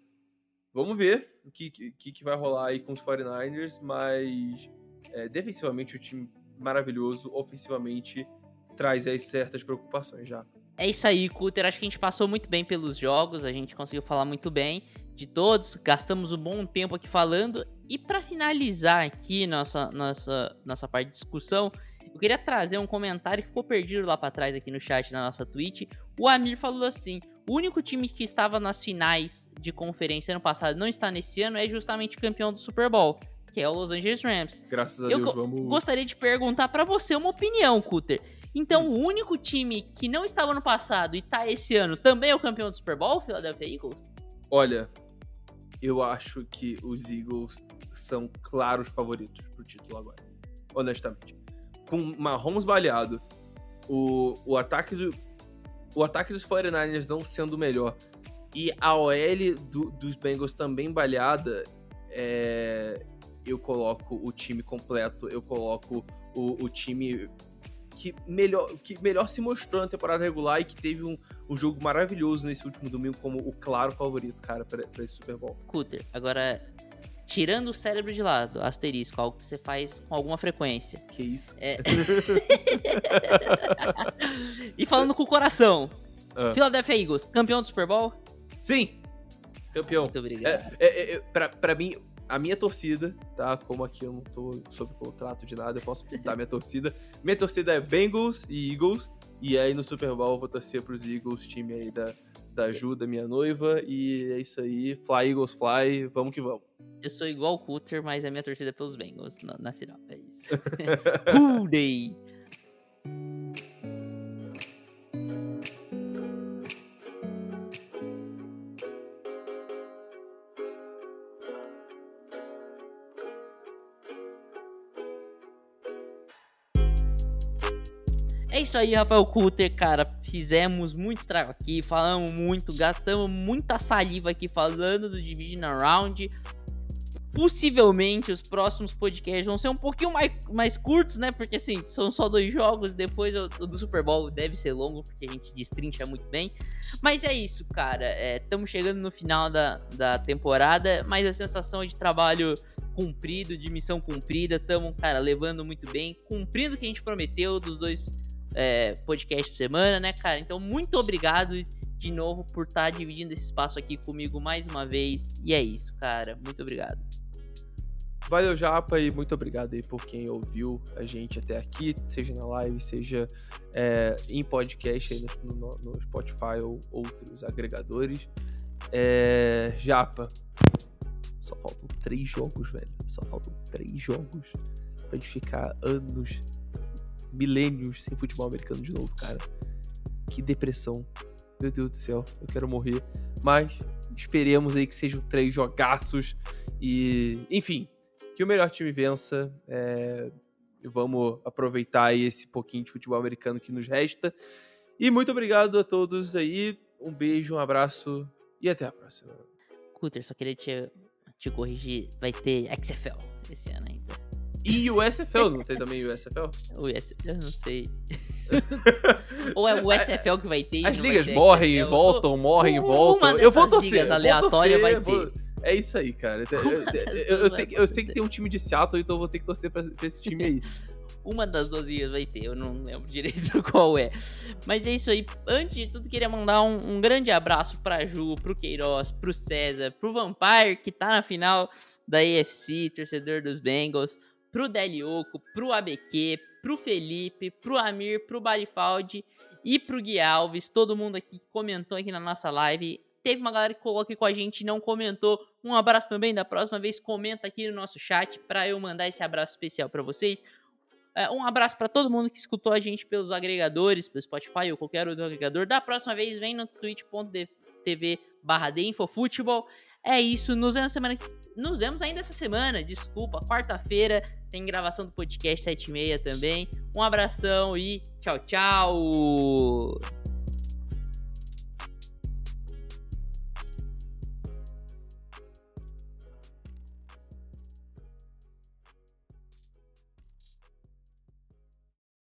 vamos ver o que, que, que vai rolar aí com os 49ers, mas é, defensivamente o time maravilhoso, ofensivamente traz aí certas preocupações já. É isso aí, Cutter. Acho que a gente passou muito bem pelos jogos, a gente conseguiu falar muito bem de todos, gastamos um bom tempo aqui falando. E para finalizar aqui nossa, nossa, nossa parte de discussão, eu queria trazer um comentário que ficou perdido lá para trás aqui no chat da nossa Twitch. O Amir falou assim: o único time que estava nas finais de conferência ano passado não está nesse ano é justamente o campeão do Super Bowl, que é o Los Angeles Rams. Graças a Eu Deus, vamos. Gostaria de perguntar pra você uma opinião, Cutter. Então, o único time que não estava no passado e tá esse ano também é o campeão do Super Bowl, o Philadelphia Eagles? Olha, eu acho que os Eagles são claros favoritos pro título agora. Honestamente. Com Mahomes baleado, o, o ataque do. O ataque dos 49ers não sendo melhor e a OL do- dos Bengals também baleada, é, eu coloco o time completo, eu coloco o, o time que melhor, que melhor se mostrou na temporada regular e que teve um, um jogo maravilhoso nesse último domingo como o claro favorito, cara, pra, pra esse Super Bowl. Cutter, agora tirando o cérebro de lado, asterisco, algo que você faz com alguma frequência. Que isso? É. e falando com o coração, Ah. Philadelphia Eagles, campeão do Super Bowl? Sim! Campeão. Muito obrigado. É, é, é, pra, pra mim, a minha torcida, tá? Como aqui eu não tô sob contrato de nada, eu posso dar minha torcida. Minha torcida é Bengals e Eagles. E aí no Super Bowl eu vou torcer pros Eagles, time aí da, da Ju, da minha noiva. E é isso aí. Fly Eagles, fly. Vamos que vamos. Eu sou igual o Cutter, mas a minha torcida é pelos Bengals na, na final. É isso. Who É isso aí, Rafael Cutter, cara. Fizemos muito estrago aqui, falamos muito, gastamos muita saliva aqui falando do Division Round. Possivelmente os próximos podcasts vão ser um pouquinho mais, mais curtos, né? Porque assim, são só dois jogos. Depois o, o do Super Bowl deve ser longo, porque a gente destrincha muito bem. Mas é isso, cara. Estamos chegando no final da, da temporada, mas a sensação de trabalho cumprido, de missão cumprida. Estamos, cara, levando muito bem, cumprindo o que a gente prometeu dos dois é, podcasts por semana, né, cara? Então, muito obrigado de novo por estar dividindo esse espaço aqui comigo mais uma vez. E é isso, cara. Muito obrigado. Valeu, Japa, e muito obrigado aí por quem ouviu a gente até aqui, seja na live, seja é, em podcast aí no, no- no Spotify ou outros agregadores. É, Japa, só faltam três jogos, velho. Só faltam três jogos pra gente ficar anos, milênios sem futebol americano de novo, cara. Que depressão. Meu Deus do céu, eu quero morrer. Mas esperemos aí que sejam três jogaços e, enfim, que o melhor time vença. é, Vamos aproveitar esse pouquinho de futebol americano que nos resta. E muito obrigado a todos aí. Um beijo, um abraço e até a próxima. Cutter, só queria te, te corrigir. Vai ter XFL esse ano ainda. E o SFL, não tem também o SFL? O eu não sei. Ou é o SFL que vai ter? As ligas morrem e voltam, morrem e voltam. Eu vou torcer. ligas aleatórias vai ter. É isso aí, cara. Eu, sei, que- eu sei que tem um time de Seattle, então eu vou ter que torcer pra, esse time aí. Uma das duas ligas vai ter, eu não lembro direito qual é. Mas é isso aí. Antes de tudo, queria mandar um, um grande abraço pra Ju, pro Queiroz, pro César, pro Vampire, que tá na final da AFC, torcedor dos Bengals, pro Delioco, pro ABQ, pro Felipe, pro Amir, pro Barifaldi e pro Gui Alves, todo mundo aqui que comentou aqui na nossa live. Teve uma galera que colocou aqui com a gente e não comentou. Um abraço também. Da próxima vez, comenta aqui no nosso chat pra eu mandar esse abraço especial pra vocês. É, um abraço pra todo mundo que escutou a gente pelos agregadores, pelo Spotify ou qualquer outro agregador. Da próxima vez, vem no twitch.tv barra Futebol. É isso, nos vemos semana que- Nos vemos ainda essa semana, desculpa. Quarta-feira tem gravação do podcast 7 e meia também. Um abração e tchau, tchau!